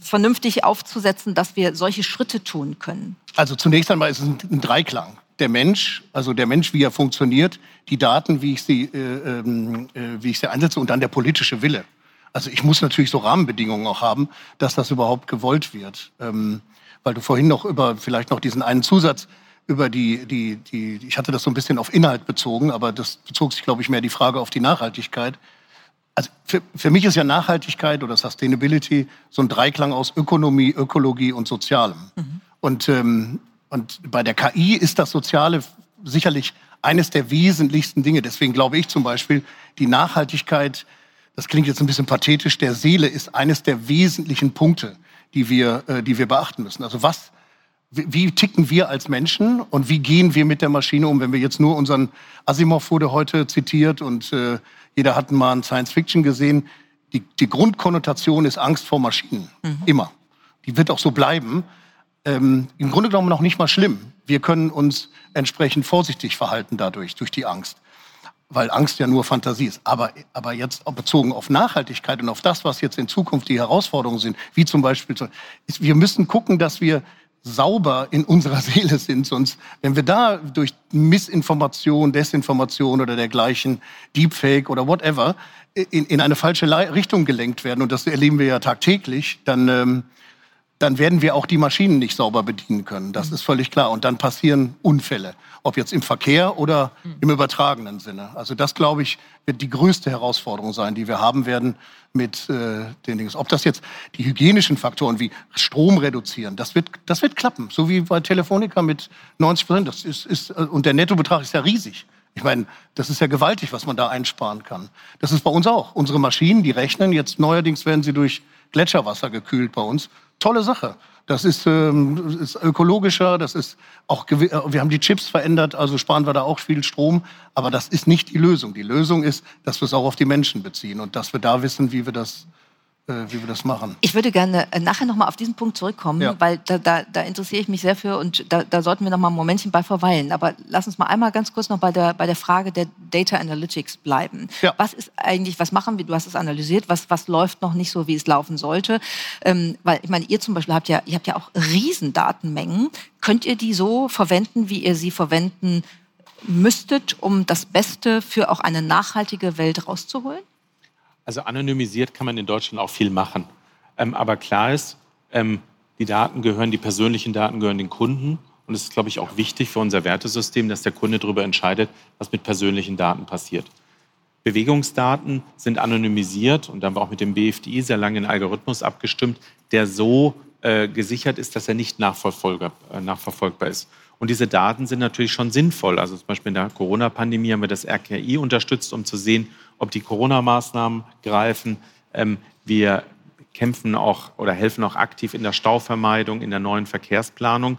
vernünftig aufzusetzen, dass wir solche Schritte tun können? Also zunächst einmal ist es ein Dreiklang der Mensch, also der Mensch, wie er funktioniert, die Daten, wie ich sie, äh, ähm, äh, wie ich sie einsetze und dann der politische Wille. Also ich muss natürlich so Rahmenbedingungen auch haben, dass das überhaupt gewollt wird. Ähm, weil du vorhin noch über vielleicht noch diesen einen Zusatz über die, die, die, ich hatte das so ein bisschen auf Inhalt bezogen, aber das bezog sich, glaube ich, mehr die Frage auf die Nachhaltigkeit. Also für, für mich ist ja Nachhaltigkeit oder Sustainability so ein Dreiklang aus Ökonomie, Ökologie und Sozialem. Mhm. Und ähm, und bei der KI ist das Soziale sicherlich eines der wesentlichsten Dinge. Deswegen glaube ich zum Beispiel, die Nachhaltigkeit, das klingt jetzt ein bisschen pathetisch, der Seele ist eines der wesentlichen Punkte, die wir, äh, die wir beachten müssen. Also was, wie ticken wir als Menschen und wie gehen wir mit der Maschine um, wenn wir jetzt nur unseren Asimov wurde heute zitiert und äh, jeder hat mal ein Science Fiction gesehen. Die, die Grundkonnotation ist Angst vor Maschinen. Mhm. Immer. Die wird auch so bleiben ähm, im Grunde genommen noch nicht mal schlimm. Wir können uns entsprechend vorsichtig verhalten dadurch, durch die Angst. Weil Angst ja nur Fantasie ist. Aber, aber jetzt bezogen auf Nachhaltigkeit und auf das, was jetzt in Zukunft die Herausforderungen sind, wie zum Beispiel, ist, wir müssen gucken, dass wir sauber in unserer Seele sind. Sonst, wenn wir da durch Missinformation, Desinformation oder dergleichen, Deepfake oder whatever, in, in eine falsche Richtung gelenkt werden, und das erleben wir ja tagtäglich, dann, ähm, dann werden wir auch die Maschinen nicht sauber bedienen können. Das mhm. ist völlig klar. Und dann passieren Unfälle, ob jetzt im Verkehr oder mhm. im übertragenen Sinne. Also das, glaube ich, wird die größte Herausforderung sein, die wir haben werden mit äh, den Dingen. Ob das jetzt die hygienischen Faktoren wie Strom reduzieren, das wird, das wird klappen. So wie bei Telefonica mit 90 Prozent. Das ist, ist, äh, und der Nettobetrag ist ja riesig. Ich meine, das ist ja gewaltig, was man da einsparen kann. Das ist bei uns auch. Unsere Maschinen, die rechnen. Jetzt neuerdings werden sie durch Gletscherwasser gekühlt bei uns tolle Sache. Das ist, ähm, ist ökologischer, das ist auch, äh, wir haben die Chips verändert, also sparen wir da auch viel Strom. Aber das ist nicht die Lösung. Die Lösung ist, dass wir es auch auf die Menschen beziehen und dass wir da wissen, wie wir das, wie wir das machen. Ich würde gerne äh, nachher nochmal auf diesen Punkt zurückkommen, ja. weil da, da, da, interessiere ich mich sehr für und da, da sollten wir nochmal ein Momentchen bei verweilen. Aber lass uns mal einmal ganz kurz noch bei der, bei der Frage der Data Analytics bleiben. Ja. Was ist eigentlich, was machen wir, du hast es analysiert, was, was läuft noch nicht so, wie es laufen sollte? Ähm, weil ich meine, ihr zum Beispiel habt ja, ihr habt ja auch Riesendatenmengen. Könnt ihr die so verwenden, wie ihr sie verwenden müsstet, um das Beste für auch eine nachhaltige Welt rauszuholen? Also anonymisiert kann man in Deutschland auch viel machen. Ähm, aber klar ist, ähm, die Daten gehören, die persönlichen Daten gehören den Kunden. Und es ist, glaube ich, auch wichtig für unser Wertesystem, dass der Kunde darüber entscheidet, was mit persönlichen Daten passiert. Bewegungsdaten sind anonymisiert und da haben wir auch mit dem BFDI sehr lange einen Algorithmus abgestimmt, der so äh, gesichert ist, dass er nicht äh, nachverfolgbar ist. Und diese Daten sind natürlich schon sinnvoll. Also zum Beispiel in der Corona-Pandemie haben wir das RKI unterstützt, um zu sehen, ob die Corona-Maßnahmen greifen. Ähm, wir kämpfen auch oder helfen auch aktiv in der Stauvermeidung, in der neuen Verkehrsplanung.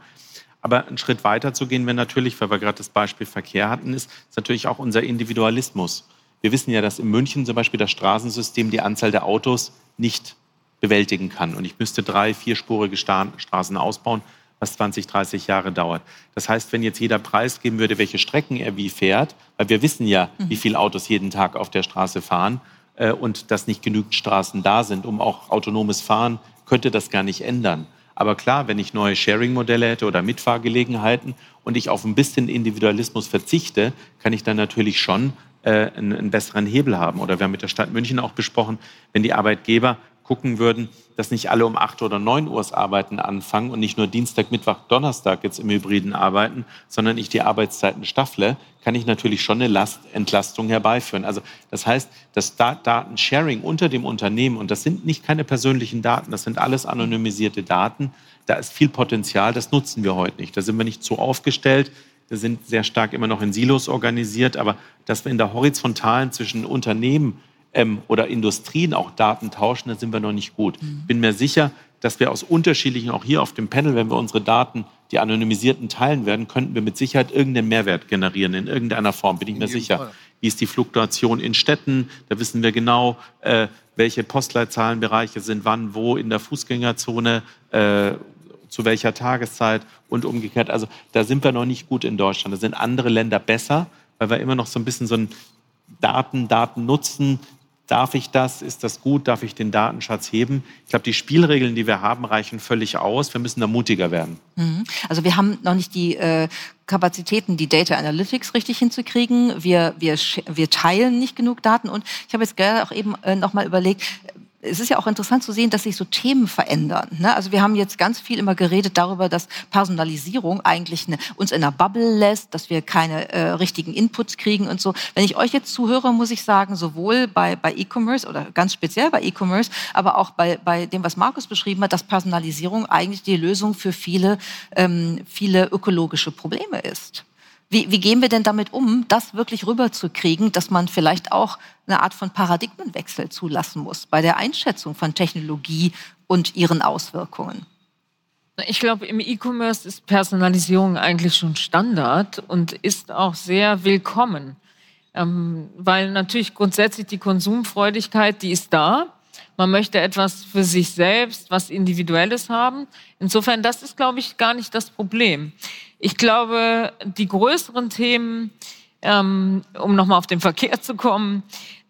Aber einen Schritt weiter zu gehen, wenn natürlich, weil wir gerade das Beispiel Verkehr hatten, ist, ist natürlich auch unser Individualismus. Wir wissen ja, dass in München zum Beispiel das Straßensystem die Anzahl der Autos nicht bewältigen kann. Und ich müsste drei, vierspurige Straßen ausbauen was 20, 30 Jahre dauert. Das heißt, wenn jetzt jeder Preis geben würde, welche Strecken er wie fährt, weil wir wissen ja, mhm. wie viele Autos jeden Tag auf der Straße fahren äh, und dass nicht genügend Straßen da sind, um auch autonomes Fahren, könnte das gar nicht ändern. Aber klar, wenn ich neue Sharing-Modelle hätte oder Mitfahrgelegenheiten und ich auf ein bisschen Individualismus verzichte, kann ich dann natürlich schon äh, einen, einen besseren Hebel haben. Oder wir haben mit der Stadt München auch besprochen, wenn die Arbeitgeber gucken würden, dass nicht alle um 8 oder 9 Uhr Arbeiten anfangen und nicht nur Dienstag, Mittwoch, Donnerstag jetzt im Hybriden arbeiten, sondern ich die Arbeitszeiten staffle, kann ich natürlich schon eine Last, Entlastung herbeiführen. Also das heißt, das Datensharing unter dem Unternehmen, und das sind nicht keine persönlichen Daten, das sind alles anonymisierte Daten, da ist viel Potenzial, das nutzen wir heute nicht. Da sind wir nicht so aufgestellt. Wir sind sehr stark immer noch in Silos organisiert, aber dass wir in der Horizontalen zwischen Unternehmen ähm, oder Industrien auch Daten tauschen, da sind wir noch nicht gut. Mhm. Bin mir sicher, dass wir aus unterschiedlichen, auch hier auf dem Panel, wenn wir unsere Daten, die anonymisierten teilen werden, könnten wir mit Sicherheit irgendeinen Mehrwert generieren, in irgendeiner Form, bin ich mir sicher. Fall. Wie ist die Fluktuation in Städten? Da wissen wir genau, äh, welche Postleitzahlenbereiche sind wann, wo in der Fußgängerzone, äh, zu welcher Tageszeit und umgekehrt. Also da sind wir noch nicht gut in Deutschland. Da sind andere Länder besser, weil wir immer noch so ein bisschen so ein Daten, Daten nutzen, Darf ich das? Ist das gut? Darf ich den Datenschatz heben? Ich glaube, die Spielregeln, die wir haben, reichen völlig aus. Wir müssen da mutiger werden. Mhm. Also wir haben noch nicht die äh, Kapazitäten, die Data Analytics richtig hinzukriegen. Wir, wir, wir teilen nicht genug Daten. Und ich habe jetzt gerade auch eben äh, noch mal überlegt, es ist ja auch interessant zu sehen, dass sich so Themen verändern. Ne? Also wir haben jetzt ganz viel immer geredet darüber, dass Personalisierung eigentlich eine, uns in einer Bubble lässt, dass wir keine äh, richtigen Inputs kriegen und so. Wenn ich euch jetzt zuhöre, muss ich sagen, sowohl bei, bei E-Commerce oder ganz speziell bei E-Commerce, aber auch bei, bei dem, was Markus beschrieben hat, dass Personalisierung eigentlich die Lösung für viele, ähm, viele ökologische Probleme ist. Wie, wie gehen wir denn damit um, das wirklich rüberzukriegen, dass man vielleicht auch eine Art von Paradigmenwechsel zulassen muss bei der Einschätzung von Technologie und ihren Auswirkungen? Ich glaube, im E-Commerce ist Personalisierung eigentlich schon Standard und ist auch sehr willkommen. Ähm, weil natürlich grundsätzlich die Konsumfreudigkeit, die ist da. Man möchte etwas für sich selbst, was Individuelles haben. Insofern, das ist, glaube ich, gar nicht das Problem. Ich glaube, die größeren Themen, ähm, um nochmal auf den Verkehr zu kommen,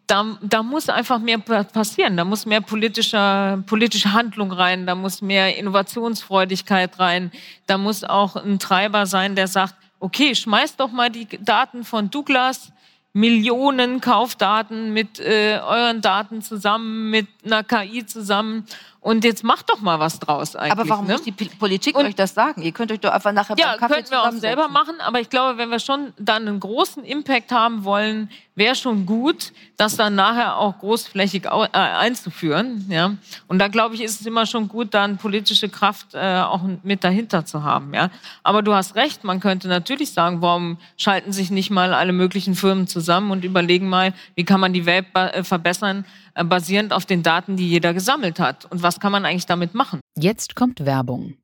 da, da muss einfach mehr passieren. Da muss mehr politische, politische Handlung rein, da muss mehr Innovationsfreudigkeit rein, da muss auch ein Treiber sein, der sagt, okay, schmeißt doch mal die Daten von Douglas, Millionen Kaufdaten mit äh, euren Daten zusammen, mit einer KI zusammen und jetzt macht doch mal was draus eigentlich. Aber warum ne? muss die Politik und, euch das sagen? Ihr könnt euch doch einfach nachher ja, beim Kaffee könnten wir auch selber machen. Aber ich glaube, wenn wir schon dann einen großen Impact haben wollen, wäre schon gut, das dann nachher auch großflächig äh, einzuführen. Ja? Und da glaube ich, ist es immer schon gut, dann politische Kraft äh, auch mit dahinter zu haben. Ja? Aber du hast recht, man könnte natürlich sagen, warum schalten sich nicht mal alle möglichen Firmen zusammen und überlegen mal, wie kann man die Welt äh, verbessern, basierend auf den Daten, die jeder gesammelt hat. Und was kann man eigentlich damit machen? Jetzt kommt Werbung.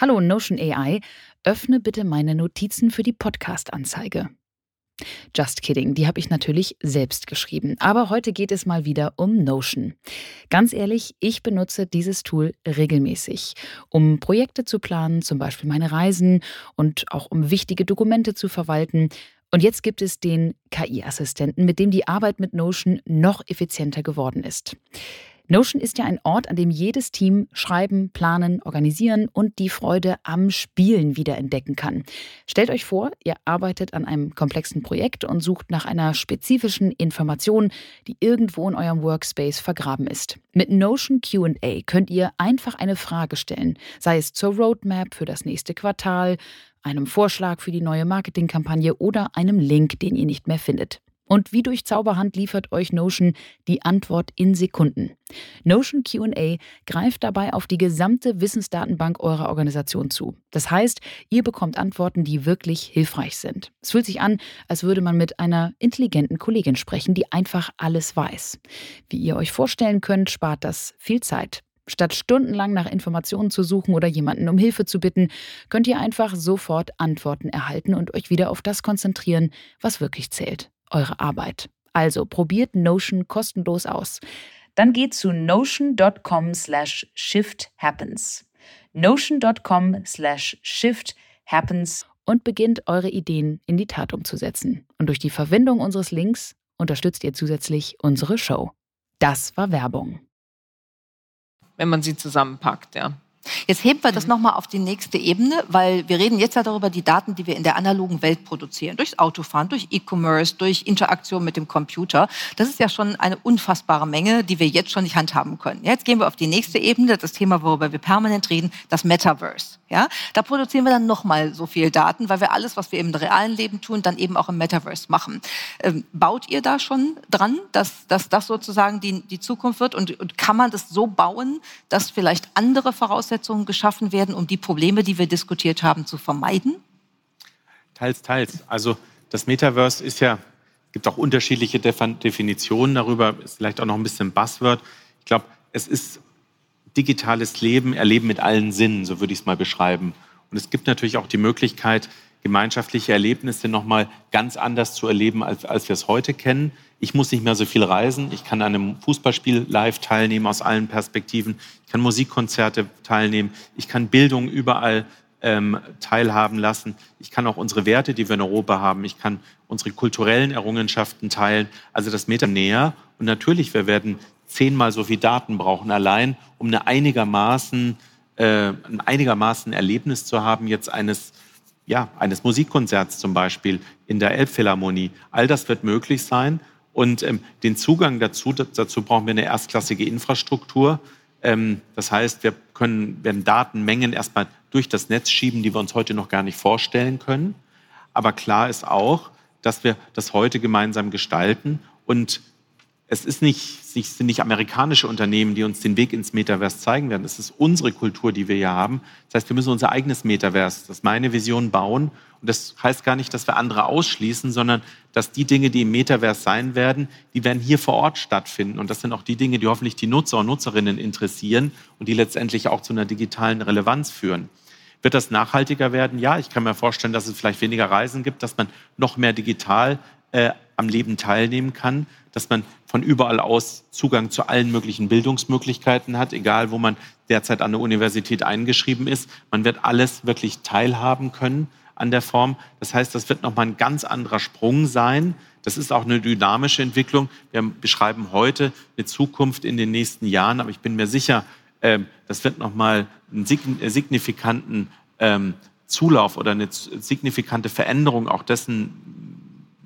Hallo Notion AI, öffne bitte meine Notizen für die Podcast-Anzeige. Just kidding, die habe ich natürlich selbst geschrieben. Aber heute geht es mal wieder um Notion. Ganz ehrlich, ich benutze dieses Tool regelmäßig, um Projekte zu planen, zum Beispiel meine Reisen und auch um wichtige Dokumente zu verwalten. Und jetzt gibt es den KI-Assistenten, mit dem die Arbeit mit Notion noch effizienter geworden ist. Notion ist ja ein Ort, an dem jedes Team schreiben, planen, organisieren und die Freude am Spielen wiederentdecken kann. Stellt euch vor, ihr arbeitet an einem komplexen Projekt und sucht nach einer spezifischen Information, die irgendwo in eurem Workspace vergraben ist. Mit Notion QA könnt ihr einfach eine Frage stellen, sei es zur Roadmap für das nächste Quartal, einem Vorschlag für die neue Marketingkampagne oder einem Link, den ihr nicht mehr findet. Und wie durch Zauberhand liefert euch Notion die Antwort in Sekunden. Notion QA greift dabei auf die gesamte Wissensdatenbank eurer Organisation zu. Das heißt, ihr bekommt Antworten, die wirklich hilfreich sind. Es fühlt sich an, als würde man mit einer intelligenten Kollegin sprechen, die einfach alles weiß. Wie ihr euch vorstellen könnt, spart das viel Zeit. Statt stundenlang nach Informationen zu suchen oder jemanden um Hilfe zu bitten, könnt ihr einfach sofort Antworten erhalten und euch wieder auf das konzentrieren, was wirklich zählt eure Arbeit. Also probiert Notion kostenlos aus. Dann geht zu notion.com slash shifthappens. Notion.com slash shifthappens und beginnt eure Ideen in die Tat umzusetzen. Und durch die Verwendung unseres Links unterstützt ihr zusätzlich unsere Show. Das war Werbung. Wenn man sie zusammenpackt, ja. Jetzt heben wir das mhm. nochmal auf die nächste Ebene, weil wir reden jetzt ja darüber, die Daten, die wir in der analogen Welt produzieren, durchs Autofahren, durch E-Commerce, durch Interaktion mit dem Computer. Das ist ja schon eine unfassbare Menge, die wir jetzt schon nicht handhaben können. Jetzt gehen wir auf die nächste Ebene, das Thema, worüber wir permanent reden, das Metaverse. Ja, da produzieren wir dann nochmal so viel Daten, weil wir alles, was wir im realen Leben tun, dann eben auch im Metaverse machen. Ähm, baut ihr da schon dran, dass, dass das sozusagen die, die Zukunft wird? Und, und kann man das so bauen, dass vielleicht andere Voraussetzungen geschaffen werden, um die Probleme, die wir diskutiert haben, zu vermeiden? Teils, teils. Also das Metaverse ist ja, gibt auch unterschiedliche Definitionen darüber, ist vielleicht auch noch ein bisschen Buzzword. Ich glaube, es ist digitales Leben, Erleben mit allen Sinnen, so würde ich es mal beschreiben. Und es gibt natürlich auch die Möglichkeit, gemeinschaftliche Erlebnisse nochmal ganz anders zu erleben, als, als wir es heute kennen. Ich muss nicht mehr so viel reisen. Ich kann an einem Fußballspiel live teilnehmen aus allen Perspektiven. Ich kann Musikkonzerte teilnehmen. Ich kann Bildung überall ähm, teilhaben lassen. Ich kann auch unsere Werte, die wir in Europa haben, ich kann unsere kulturellen Errungenschaften teilen. Also das Meta näher. Und natürlich, wir werden zehnmal so viel Daten brauchen, allein um eine einigermaßen, äh, ein einigermaßen Erlebnis zu haben, jetzt eines, ja, eines Musikkonzerts zum Beispiel in der Elbphilharmonie. All das wird möglich sein. Und ähm, den Zugang dazu, dazu brauchen wir eine erstklassige Infrastruktur. Ähm, das heißt, wir können, werden Datenmengen erstmal durch das Netz schieben, die wir uns heute noch gar nicht vorstellen können. Aber klar ist auch, dass wir das heute gemeinsam gestalten und es ist nicht, sind nicht amerikanische Unternehmen, die uns den Weg ins Metaverse zeigen werden. Es ist unsere Kultur, die wir hier haben. Das heißt, wir müssen unser eigenes Metaverse, das ist meine Vision, bauen. Und das heißt gar nicht, dass wir andere ausschließen, sondern dass die Dinge, die im Metaverse sein werden, die werden hier vor Ort stattfinden. Und das sind auch die Dinge, die hoffentlich die Nutzer und Nutzerinnen interessieren und die letztendlich auch zu einer digitalen Relevanz führen. Wird das nachhaltiger werden? Ja, ich kann mir vorstellen, dass es vielleicht weniger Reisen gibt, dass man noch mehr digital äh, am Leben teilnehmen kann, dass man von überall aus Zugang zu allen möglichen Bildungsmöglichkeiten hat, egal wo man derzeit an der Universität eingeschrieben ist. Man wird alles wirklich teilhaben können an der Form. Das heißt, das wird nochmal ein ganz anderer Sprung sein. Das ist auch eine dynamische Entwicklung. Wir beschreiben heute eine Zukunft in den nächsten Jahren, aber ich bin mir sicher, ähm, das wird nochmal einen signifikanten ähm, Zulauf oder eine signifikante Veränderung auch dessen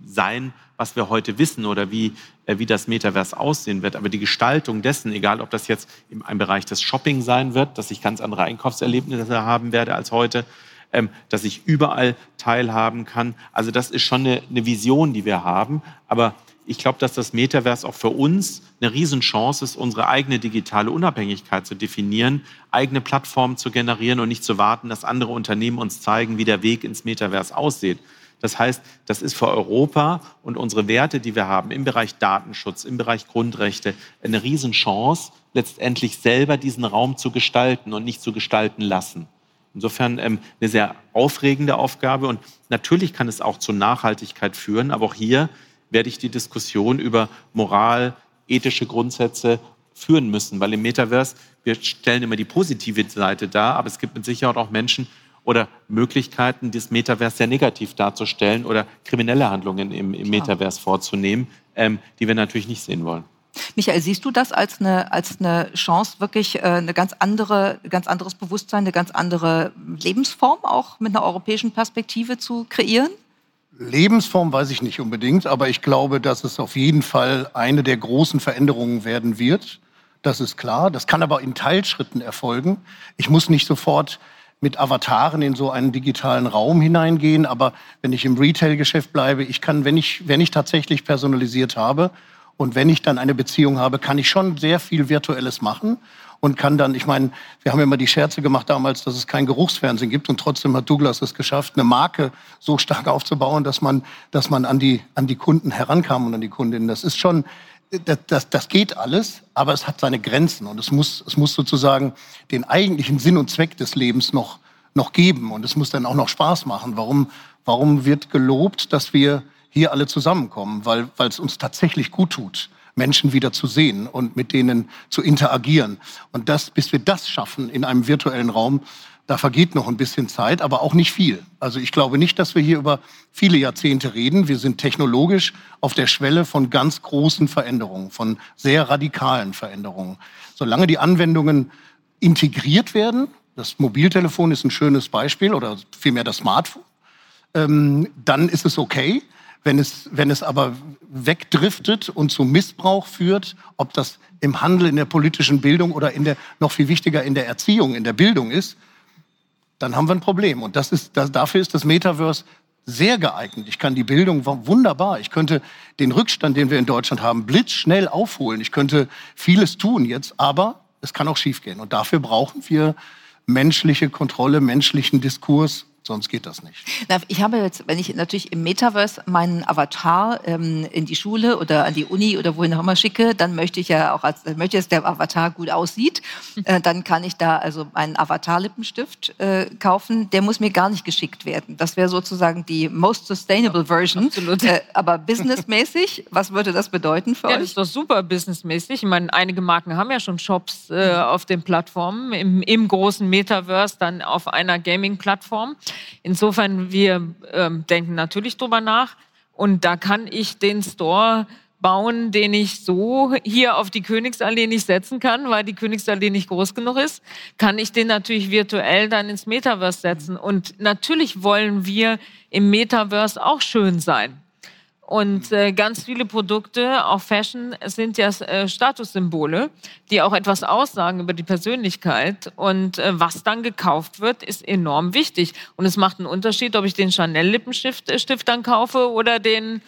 sein, was wir heute wissen oder wie, äh, wie das Metaverse aussehen wird. Aber die Gestaltung dessen, egal ob das jetzt im Bereich des Shopping sein wird, dass ich ganz andere Einkaufserlebnisse haben werde als heute, ähm, dass ich überall teilhaben kann. Also das ist schon eine, eine Vision, die wir haben. Aber ich glaube, dass das Metaverse auch für uns eine Riesenchance ist, unsere eigene digitale Unabhängigkeit zu definieren, eigene Plattformen zu generieren und nicht zu warten, dass andere Unternehmen uns zeigen, wie der Weg ins Metaverse aussieht. Das heißt, das ist für Europa und unsere Werte, die wir haben im Bereich Datenschutz, im Bereich Grundrechte, eine Riesenchance, letztendlich selber diesen Raum zu gestalten und nicht zu gestalten lassen. Insofern ähm, eine sehr aufregende Aufgabe und natürlich kann es auch zur Nachhaltigkeit führen, aber auch hier werde ich die Diskussion über Moral, ethische Grundsätze führen müssen, weil im Metaverse, wir stellen immer die positive Seite dar, aber es gibt mit Sicherheit auch Menschen oder Möglichkeiten, das Metaverse sehr negativ darzustellen oder kriminelle Handlungen im, im Metaverse vorzunehmen, ähm, die wir natürlich nicht sehen wollen. Michael, siehst du das als eine, als eine Chance, wirklich äh, eine ganz andere, ganz anderes Bewusstsein, eine ganz andere Lebensform auch mit einer europäischen Perspektive zu kreieren? Lebensform weiß ich nicht unbedingt, aber ich glaube, dass es auf jeden Fall eine der großen Veränderungen werden wird. Das ist klar. Das kann aber in Teilschritten erfolgen. Ich muss nicht sofort mit Avataren in so einen digitalen Raum hineingehen, aber wenn ich im Retail-Geschäft bleibe, ich kann, wenn ich, wenn ich tatsächlich personalisiert habe und wenn ich dann eine Beziehung habe, kann ich schon sehr viel Virtuelles machen und kann dann, ich meine, wir haben immer die Scherze gemacht damals, dass es kein Geruchsfernsehen gibt und trotzdem hat Douglas es geschafft, eine Marke so stark aufzubauen, dass man, dass man an die, an die Kunden herankam und an die Kundinnen. Das ist schon, das, das, das geht alles, aber es hat seine Grenzen und es muss, es muss sozusagen den eigentlichen Sinn und Zweck des Lebens noch, noch geben und es muss dann auch noch Spaß machen. Warum, warum wird gelobt, dass wir hier alle zusammenkommen? Weil es uns tatsächlich gut tut. Menschen wieder zu sehen und mit denen zu interagieren. Und das, bis wir das schaffen in einem virtuellen Raum, da vergeht noch ein bisschen Zeit, aber auch nicht viel. Also ich glaube nicht, dass wir hier über viele Jahrzehnte reden. Wir sind technologisch auf der Schwelle von ganz großen Veränderungen, von sehr radikalen Veränderungen. Solange die Anwendungen integriert werden, das Mobiltelefon ist ein schönes Beispiel oder vielmehr das Smartphone, ähm, dann ist es okay. Wenn es, wenn es aber wegdriftet und zu Missbrauch führt, ob das im Handel, in der politischen Bildung oder in der, noch viel wichtiger, in der Erziehung, in der Bildung ist, dann haben wir ein Problem. Und das ist, das, dafür ist das Metaverse sehr geeignet. Ich kann die Bildung wunderbar. Ich könnte den Rückstand, den wir in Deutschland haben, blitzschnell aufholen. Ich könnte vieles tun jetzt, aber es kann auch schiefgehen. Und dafür brauchen wir menschliche Kontrolle, menschlichen Diskurs, Sonst geht das nicht. Na, ich habe jetzt, wenn ich natürlich im Metaverse meinen Avatar ähm, in die Schule oder an die Uni oder wohin auch immer schicke, dann möchte ich ja auch, als, möchte, dass der Avatar gut aussieht. Äh, dann kann ich da also einen Avatar-Lippenstift äh, kaufen. Der muss mir gar nicht geschickt werden. Das wäre sozusagen die most sustainable Version. Absolut. Äh, aber businessmäßig, was würde das bedeuten für ja, euch? Das ist doch super businessmäßig. Ich meine, einige Marken haben ja schon Shops äh, auf den Plattformen, im, im großen Metaverse, dann auf einer Gaming-Plattform. Insofern, wir ähm, denken natürlich drüber nach. Und da kann ich den Store bauen, den ich so hier auf die Königsallee nicht setzen kann, weil die Königsallee nicht groß genug ist, kann ich den natürlich virtuell dann ins Metaverse setzen. Und natürlich wollen wir im Metaverse auch schön sein. Und äh, ganz viele Produkte, auch Fashion, sind ja äh, Statussymbole, die auch etwas aussagen über die Persönlichkeit. Und äh, was dann gekauft wird, ist enorm wichtig. Und es macht einen Unterschied, ob ich den Chanel-Lippenstift äh, Stift dann kaufe oder den,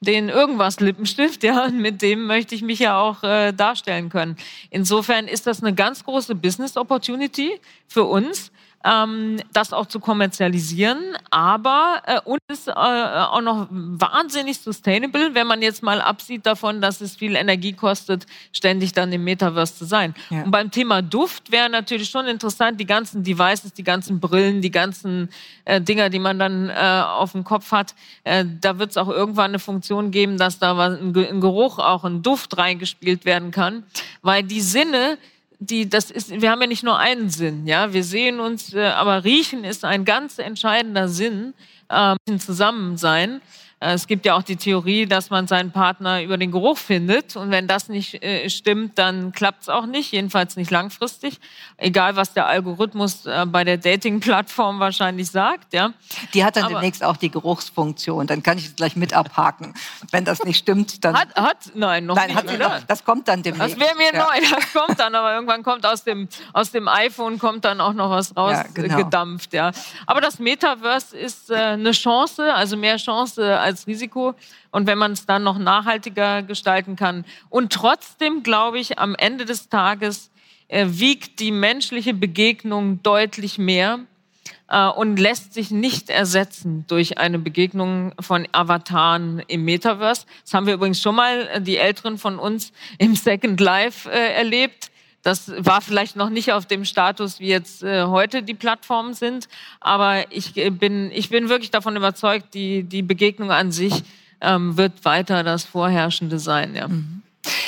den irgendwas Lippenstift. Ja, mit dem möchte ich mich ja auch äh, darstellen können. Insofern ist das eine ganz große Business Opportunity für uns ähm, das auch zu kommerzialisieren, aber äh, und ist äh, auch noch wahnsinnig sustainable, wenn man jetzt mal absieht davon, dass es viel Energie kostet, ständig dann im Metaverse zu sein. Ja. Und beim Thema Duft wäre natürlich schon interessant, die ganzen Devices, die ganzen Brillen, die ganzen äh, Dinger, die man dann äh, auf dem Kopf hat, äh, da wird es auch irgendwann eine Funktion geben, dass da ein, ein Geruch, auch ein Duft reingespielt werden kann, weil die Sinne die, das ist, wir haben ja nicht nur einen Sinn, ja, wir sehen uns, äh, aber riechen ist ein ganz entscheidender Sinn, äh, zusammen sein. Äh, es gibt ja auch die Theorie, dass man seinen Partner über den Geruch findet. Und wenn das nicht äh, stimmt, dann klappt es auch nicht, jedenfalls nicht langfristig. Egal, was der Algorithmus äh, bei der Dating-Plattform wahrscheinlich sagt. Ja. Die hat dann Aber demnächst auch die Geruchsfunktion. Dann kann ich es gleich mit abhaken. wenn das nicht stimmt, dann. Hat, hat nein, noch nein, nicht. Hat sie noch. Das kommt dann demnächst. Das wäre mir ja. neu. Das kommt dann. Aber irgendwann kommt aus dem, aus dem iPhone kommt dann auch noch was rausgedampft. Ja, genau. ja. Aber das Metaverse ist äh, eine Chance, also mehr Chance als als Risiko. Und wenn man es dann noch nachhaltiger gestalten kann. Und trotzdem glaube ich, am Ende des Tages äh, wiegt die menschliche Begegnung deutlich mehr äh, und lässt sich nicht ersetzen durch eine Begegnung von Avataren im Metaverse. Das haben wir übrigens schon mal, äh, die Älteren von uns, im Second Life erlebt Das war vielleicht noch nicht auf dem Status, wie jetzt äh, heute die Plattformen sind, aber ich äh, bin, ich bin wirklich davon überzeugt, die, die Begegnung an sich ähm, wird weiter das Vorherrschende sein. Ja. Mhm.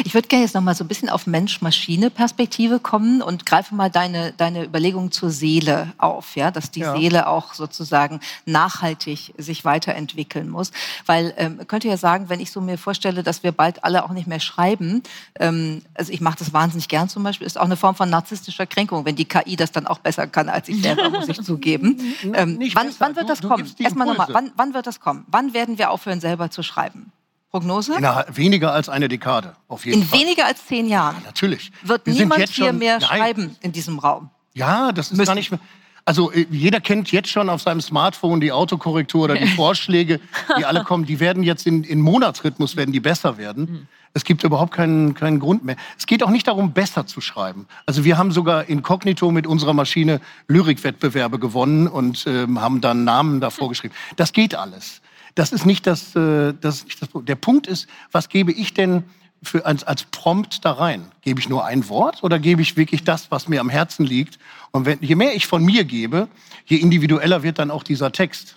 Ich würde gerne jetzt noch mal so ein bisschen auf Mensch-Maschine-Perspektive kommen und greife mal deine, deine Überlegung zur Seele auf, ja, dass die ja. Seele auch sozusagen nachhaltig sich weiterentwickeln muss. Weil ähm, könnte ja sagen, wenn ich so mir vorstelle, dass wir bald alle auch nicht mehr schreiben, ähm, also ich mache das wahnsinnig gern zum Beispiel, ist auch eine Form von narzisstischer Kränkung, wenn die KI das dann auch besser kann als ich selber, muss ich zugeben. Ähm, wann, wann, wird das du, kommen? Erstmal nochmal, wann, wann wird das kommen? Wann werden wir aufhören, selber zu schreiben? Prognose? In weniger als eine Dekade, auf jeden in Fall. In weniger als zehn Jahren? Ja, natürlich. Wird Wir niemand hier schon, mehr nein. schreiben in diesem Raum? Ja, das ist Müssen. gar nicht mehr. Also äh, jeder kennt jetzt schon auf seinem Smartphone die Autokorrektur oder die Vorschläge, die alle kommen. Die werden jetzt in, in Monatsrhythmus werden die besser werden. Mhm. Es gibt überhaupt keinen, keinen Grund mehr. Es geht auch nicht darum, besser zu schreiben. Also wir haben sogar inkognito mit unserer Maschine Lyrikwettbewerbe gewonnen und ähm, haben dann Namen davor geschrieben. Das geht alles. Das ist nicht das, äh, das, ist nicht das Der Punkt ist, was gebe ich denn für, als, als Prompt da rein? Gebe ich nur ein Wort oder gebe ich wirklich das, was mir am Herzen liegt? Und wenn, je mehr ich von mir gebe, je individueller wird dann auch dieser Text.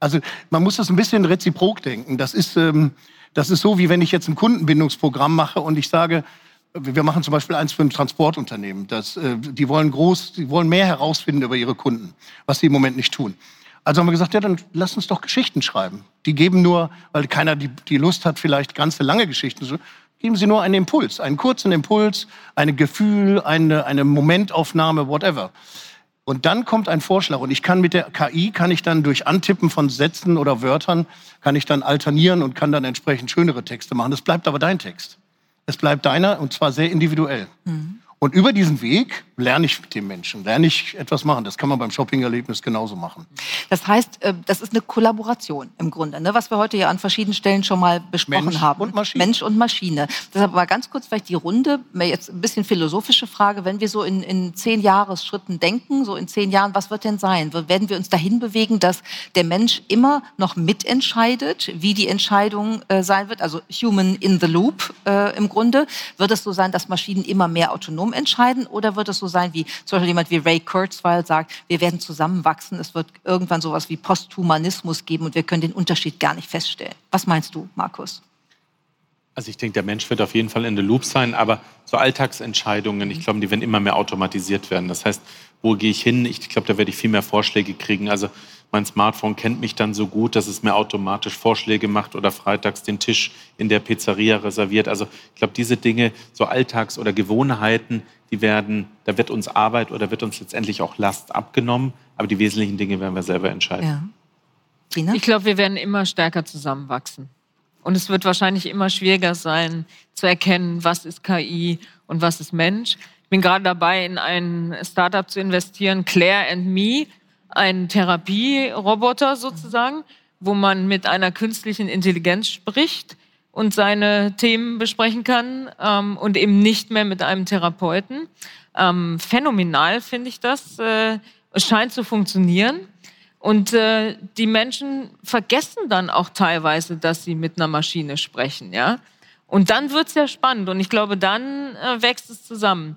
Also man muss das ein bisschen reziprok denken. Das ist, ähm, das ist so, wie wenn ich jetzt ein Kundenbindungsprogramm mache und ich sage, wir machen zum Beispiel eins für ein Transportunternehmen. Das, äh, die wollen groß, die wollen mehr herausfinden über ihre Kunden, was sie im Moment nicht tun. Also haben wir gesagt, ja, dann lass uns doch Geschichten schreiben. Die geben nur, weil keiner die, die Lust hat, vielleicht ganze lange Geschichten zu geben sie nur einen Impuls, einen kurzen Impuls, ein Gefühl, eine, eine Momentaufnahme, whatever. Und dann kommt ein Vorschlag und ich kann mit der KI, kann ich dann durch Antippen von Sätzen oder Wörtern, kann ich dann alternieren und kann dann entsprechend schönere Texte machen. Das bleibt aber dein Text. Es bleibt deiner und zwar sehr individuell. Mhm. Und über diesen Weg lerne ich mit dem Menschen, lerne ich etwas machen. Das kann man beim Shopping-Erlebnis genauso machen. Das heißt, äh, das ist eine Kollaboration im Grunde, ne? was wir heute ja an verschiedenen Stellen schon mal besprochen Mensch haben. Und Maschine. Mensch und Maschine. Deshalb aber ganz kurz vielleicht die Runde, jetzt ein bisschen philosophische Frage, wenn wir so in, in zehn Jahresschritten denken, so in zehn Jahren, was wird denn sein? Werden wir uns dahin bewegen, dass der Mensch immer noch mitentscheidet, wie die Entscheidung äh, sein wird? Also human in the loop äh, im Grunde. Wird es so sein, dass Maschinen immer mehr autonom entscheiden oder wird es so sein, wie zum Beispiel jemand wie Ray Kurzweil sagt, wir werden zusammenwachsen, es wird irgendwann sowas wie Posthumanismus geben und wir können den Unterschied gar nicht feststellen. Was meinst du, Markus? Also ich denke, der Mensch wird auf jeden Fall in der Loop sein, aber so Alltagsentscheidungen, ich glaube, die werden immer mehr automatisiert werden. Das heißt, wo gehe ich hin? Ich glaube, da werde ich viel mehr Vorschläge kriegen. Also mein Smartphone kennt mich dann so gut, dass es mir automatisch Vorschläge macht oder freitags den Tisch in der Pizzeria reserviert. Also ich glaube, diese Dinge, so Alltags- oder Gewohnheiten, die werden, da wird uns Arbeit oder wird uns letztendlich auch Last abgenommen, aber die wesentlichen Dinge werden wir selber entscheiden. Ja. Tina? Ich glaube, wir werden immer stärker zusammenwachsen. Und es wird wahrscheinlich immer schwieriger sein, zu erkennen, was ist KI und was ist Mensch. Ich bin gerade dabei, in ein Startup zu investieren, Claire and Me, ein Therapieroboter sozusagen, wo man mit einer künstlichen Intelligenz spricht und seine Themen besprechen kann ähm, und eben nicht mehr mit einem Therapeuten. Ähm, phänomenal finde ich das. Äh, es scheint zu funktionieren. Und äh, die Menschen vergessen dann auch teilweise, dass sie mit einer Maschine sprechen, ja. Und dann wird es ja spannend und ich glaube, dann äh, wächst es zusammen.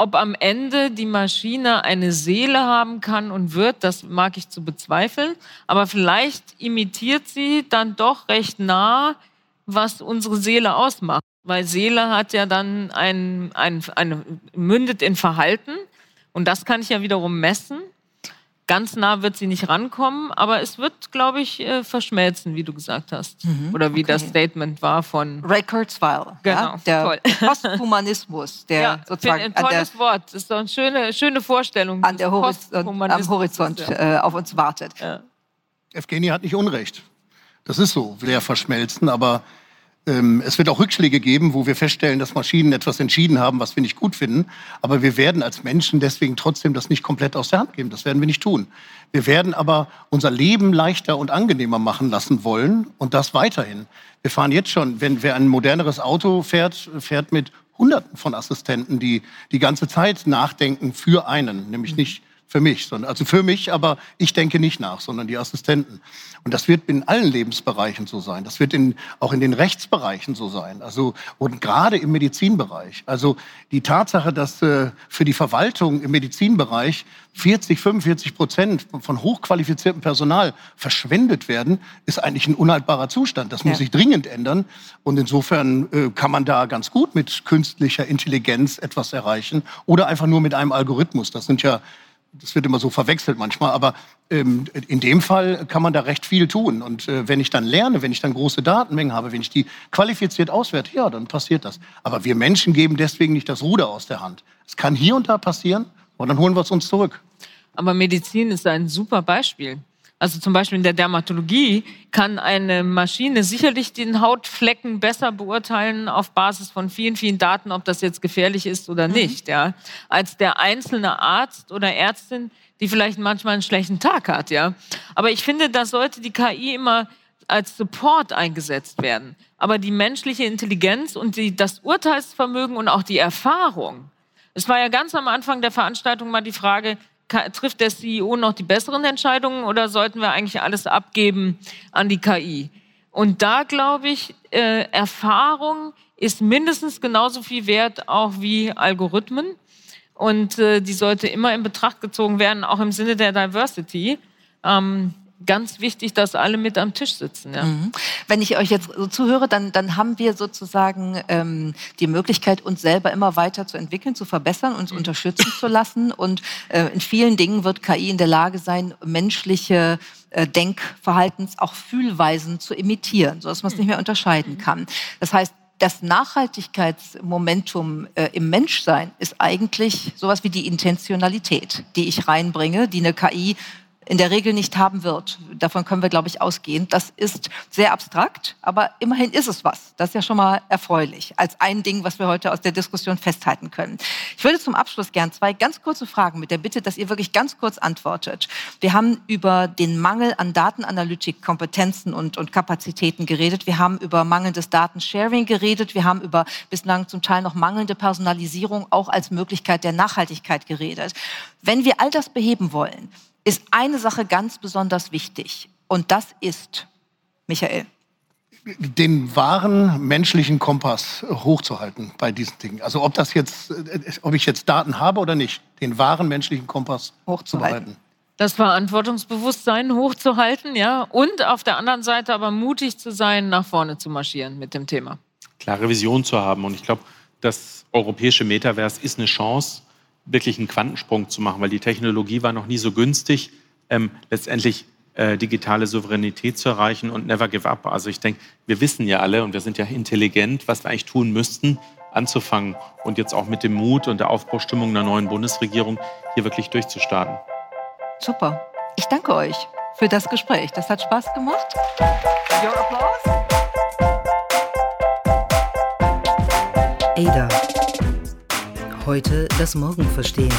Ob am Ende die Maschine eine Seele haben kann und wird, das mag ich zu bezweifeln. Aber vielleicht imitiert sie dann doch recht nah was unsere Seele ausmacht. Weil Seele hat ja dann ein, ein, eine, mündet in Verhalten und das kann ich ja wiederum messen. Ganz nah wird sie nicht rankommen, aber es wird, glaube ich, äh, verschmelzen, wie du gesagt hast. Mhm, Oder wie okay. das Statement war von Ray Kurzweil. Genau, ja, der toll. Posthumanismus, der ja, sozusagen ein tolles der, Wort. Das ist doch eine schöne, schöne Vorstellung. An der Horizont, am Horizont ja. äh, auf uns wartet. Ja. Evgeny hat nicht Unrecht. Das ist so, will er verschmelzen, aber es wird auch Rückschläge geben, wo wir feststellen, dass Maschinen etwas entschieden haben, was wir nicht gut finden. Aber wir werden als Menschen deswegen trotzdem das nicht komplett aus der Hand geben. Das werden wir nicht tun. Wir werden aber unser Leben leichter und angenehmer machen lassen wollen und das weiterhin. Wir fahren jetzt schon, wenn wer ein moderneres Auto fährt, fährt mit Hunderten von Assistenten, die die ganze Zeit nachdenken für einen, nämlich nicht für mich, sondern, also für mich, aber ich denke nicht nach, sondern die Assistenten. Und das wird in allen Lebensbereichen so sein. Das wird in, auch in den Rechtsbereichen so sein. Also, und gerade im Medizinbereich. Also, die Tatsache, dass äh, für die Verwaltung im Medizinbereich 40, 45 Prozent von hochqualifiziertem Personal verschwendet werden, ist eigentlich ein unhaltbarer Zustand. Das muss ja. sich dringend ändern. Und insofern äh, kann man da ganz gut mit künstlicher Intelligenz etwas erreichen oder einfach nur mit einem Algorithmus. Das sind ja das wird immer so verwechselt manchmal, aber ähm, in dem Fall kann man da recht viel tun. Und äh, wenn ich dann lerne, wenn ich dann große Datenmengen habe, wenn ich die qualifiziert auswerte, ja, dann passiert das. Aber wir Menschen geben deswegen nicht das Ruder aus der Hand. Es kann hier und da passieren, und dann holen wir es uns zurück. Aber Medizin ist ein super Beispiel. Also zum Beispiel in der Dermatologie kann eine Maschine sicherlich den Hautflecken besser beurteilen auf Basis von vielen, vielen Daten, ob das jetzt gefährlich ist oder mhm. nicht, ja, als der einzelne Arzt oder Ärztin, die vielleicht manchmal einen schlechten Tag hat, ja. Aber ich finde, da sollte die KI immer als Support eingesetzt werden. Aber die menschliche Intelligenz und die, das Urteilsvermögen und auch die Erfahrung. Es war ja ganz am Anfang der Veranstaltung mal die Frage, trifft der CEO noch die besseren Entscheidungen oder sollten wir eigentlich alles abgeben an die KI? Und da glaube ich, äh, Erfahrung ist mindestens genauso viel wert auch wie Algorithmen. Und äh, die sollte immer in Betracht gezogen werden, auch im Sinne der Diversity. Ähm, ganz wichtig, dass alle mit am Tisch sitzen. Ja. Mhm. Wenn ich euch jetzt so zuhöre, dann, dann haben wir sozusagen ähm, die Möglichkeit, uns selber immer weiter zu entwickeln, zu verbessern, uns mhm. unterstützen zu lassen. Und äh, in vielen Dingen wird KI in der Lage sein, menschliche äh, Denkverhaltens, auch Fühlweisen zu imitieren, sodass man es nicht mehr unterscheiden mhm. kann. Das heißt, das Nachhaltigkeitsmomentum äh, im Menschsein ist eigentlich sowas wie die Intentionalität, die ich reinbringe, die eine KI in der Regel nicht haben wird. Davon können wir, glaube ich, ausgehen. Das ist sehr abstrakt, aber immerhin ist es was. Das ist ja schon mal erfreulich, als ein Ding, was wir heute aus der Diskussion festhalten können. Ich würde zum Abschluss gern zwei ganz kurze Fragen mit der Bitte, dass ihr wirklich ganz kurz antwortet. Wir haben über den Mangel an Datenanalytik-Kompetenzen und, und Kapazitäten geredet. Wir haben über mangelndes Datensharing geredet. Wir haben über bislang zum Teil noch mangelnde Personalisierung auch als Möglichkeit der Nachhaltigkeit geredet. Wenn wir all das beheben wollen, ist eine Sache ganz besonders wichtig. Und das ist, Michael. Den wahren menschlichen Kompass hochzuhalten bei diesen Dingen. Also ob das jetzt, ob ich jetzt Daten habe oder nicht, den wahren menschlichen Kompass hochzuhalten. Das Verantwortungsbewusstsein hochzuhalten, ja, und auf der anderen Seite aber mutig zu sein, nach vorne zu marschieren mit dem Thema. Klare Vision zu haben. Und ich glaube, das europäische Metaverse ist eine Chance, wirklich einen Quantensprung zu machen, weil die Technologie war noch nie so günstig, ähm, letztendlich äh, digitale Souveränität zu erreichen und never give up. Also ich denke, wir wissen ja alle und wir sind ja intelligent, was wir eigentlich tun müssten, anzufangen und jetzt auch mit dem Mut und der Aufbruchstimmung einer neuen Bundesregierung hier wirklich durchzustarten. Super. Ich danke euch für das Gespräch. Das hat Spaß gemacht. Your applause. Ada heute das Morgen verstehen.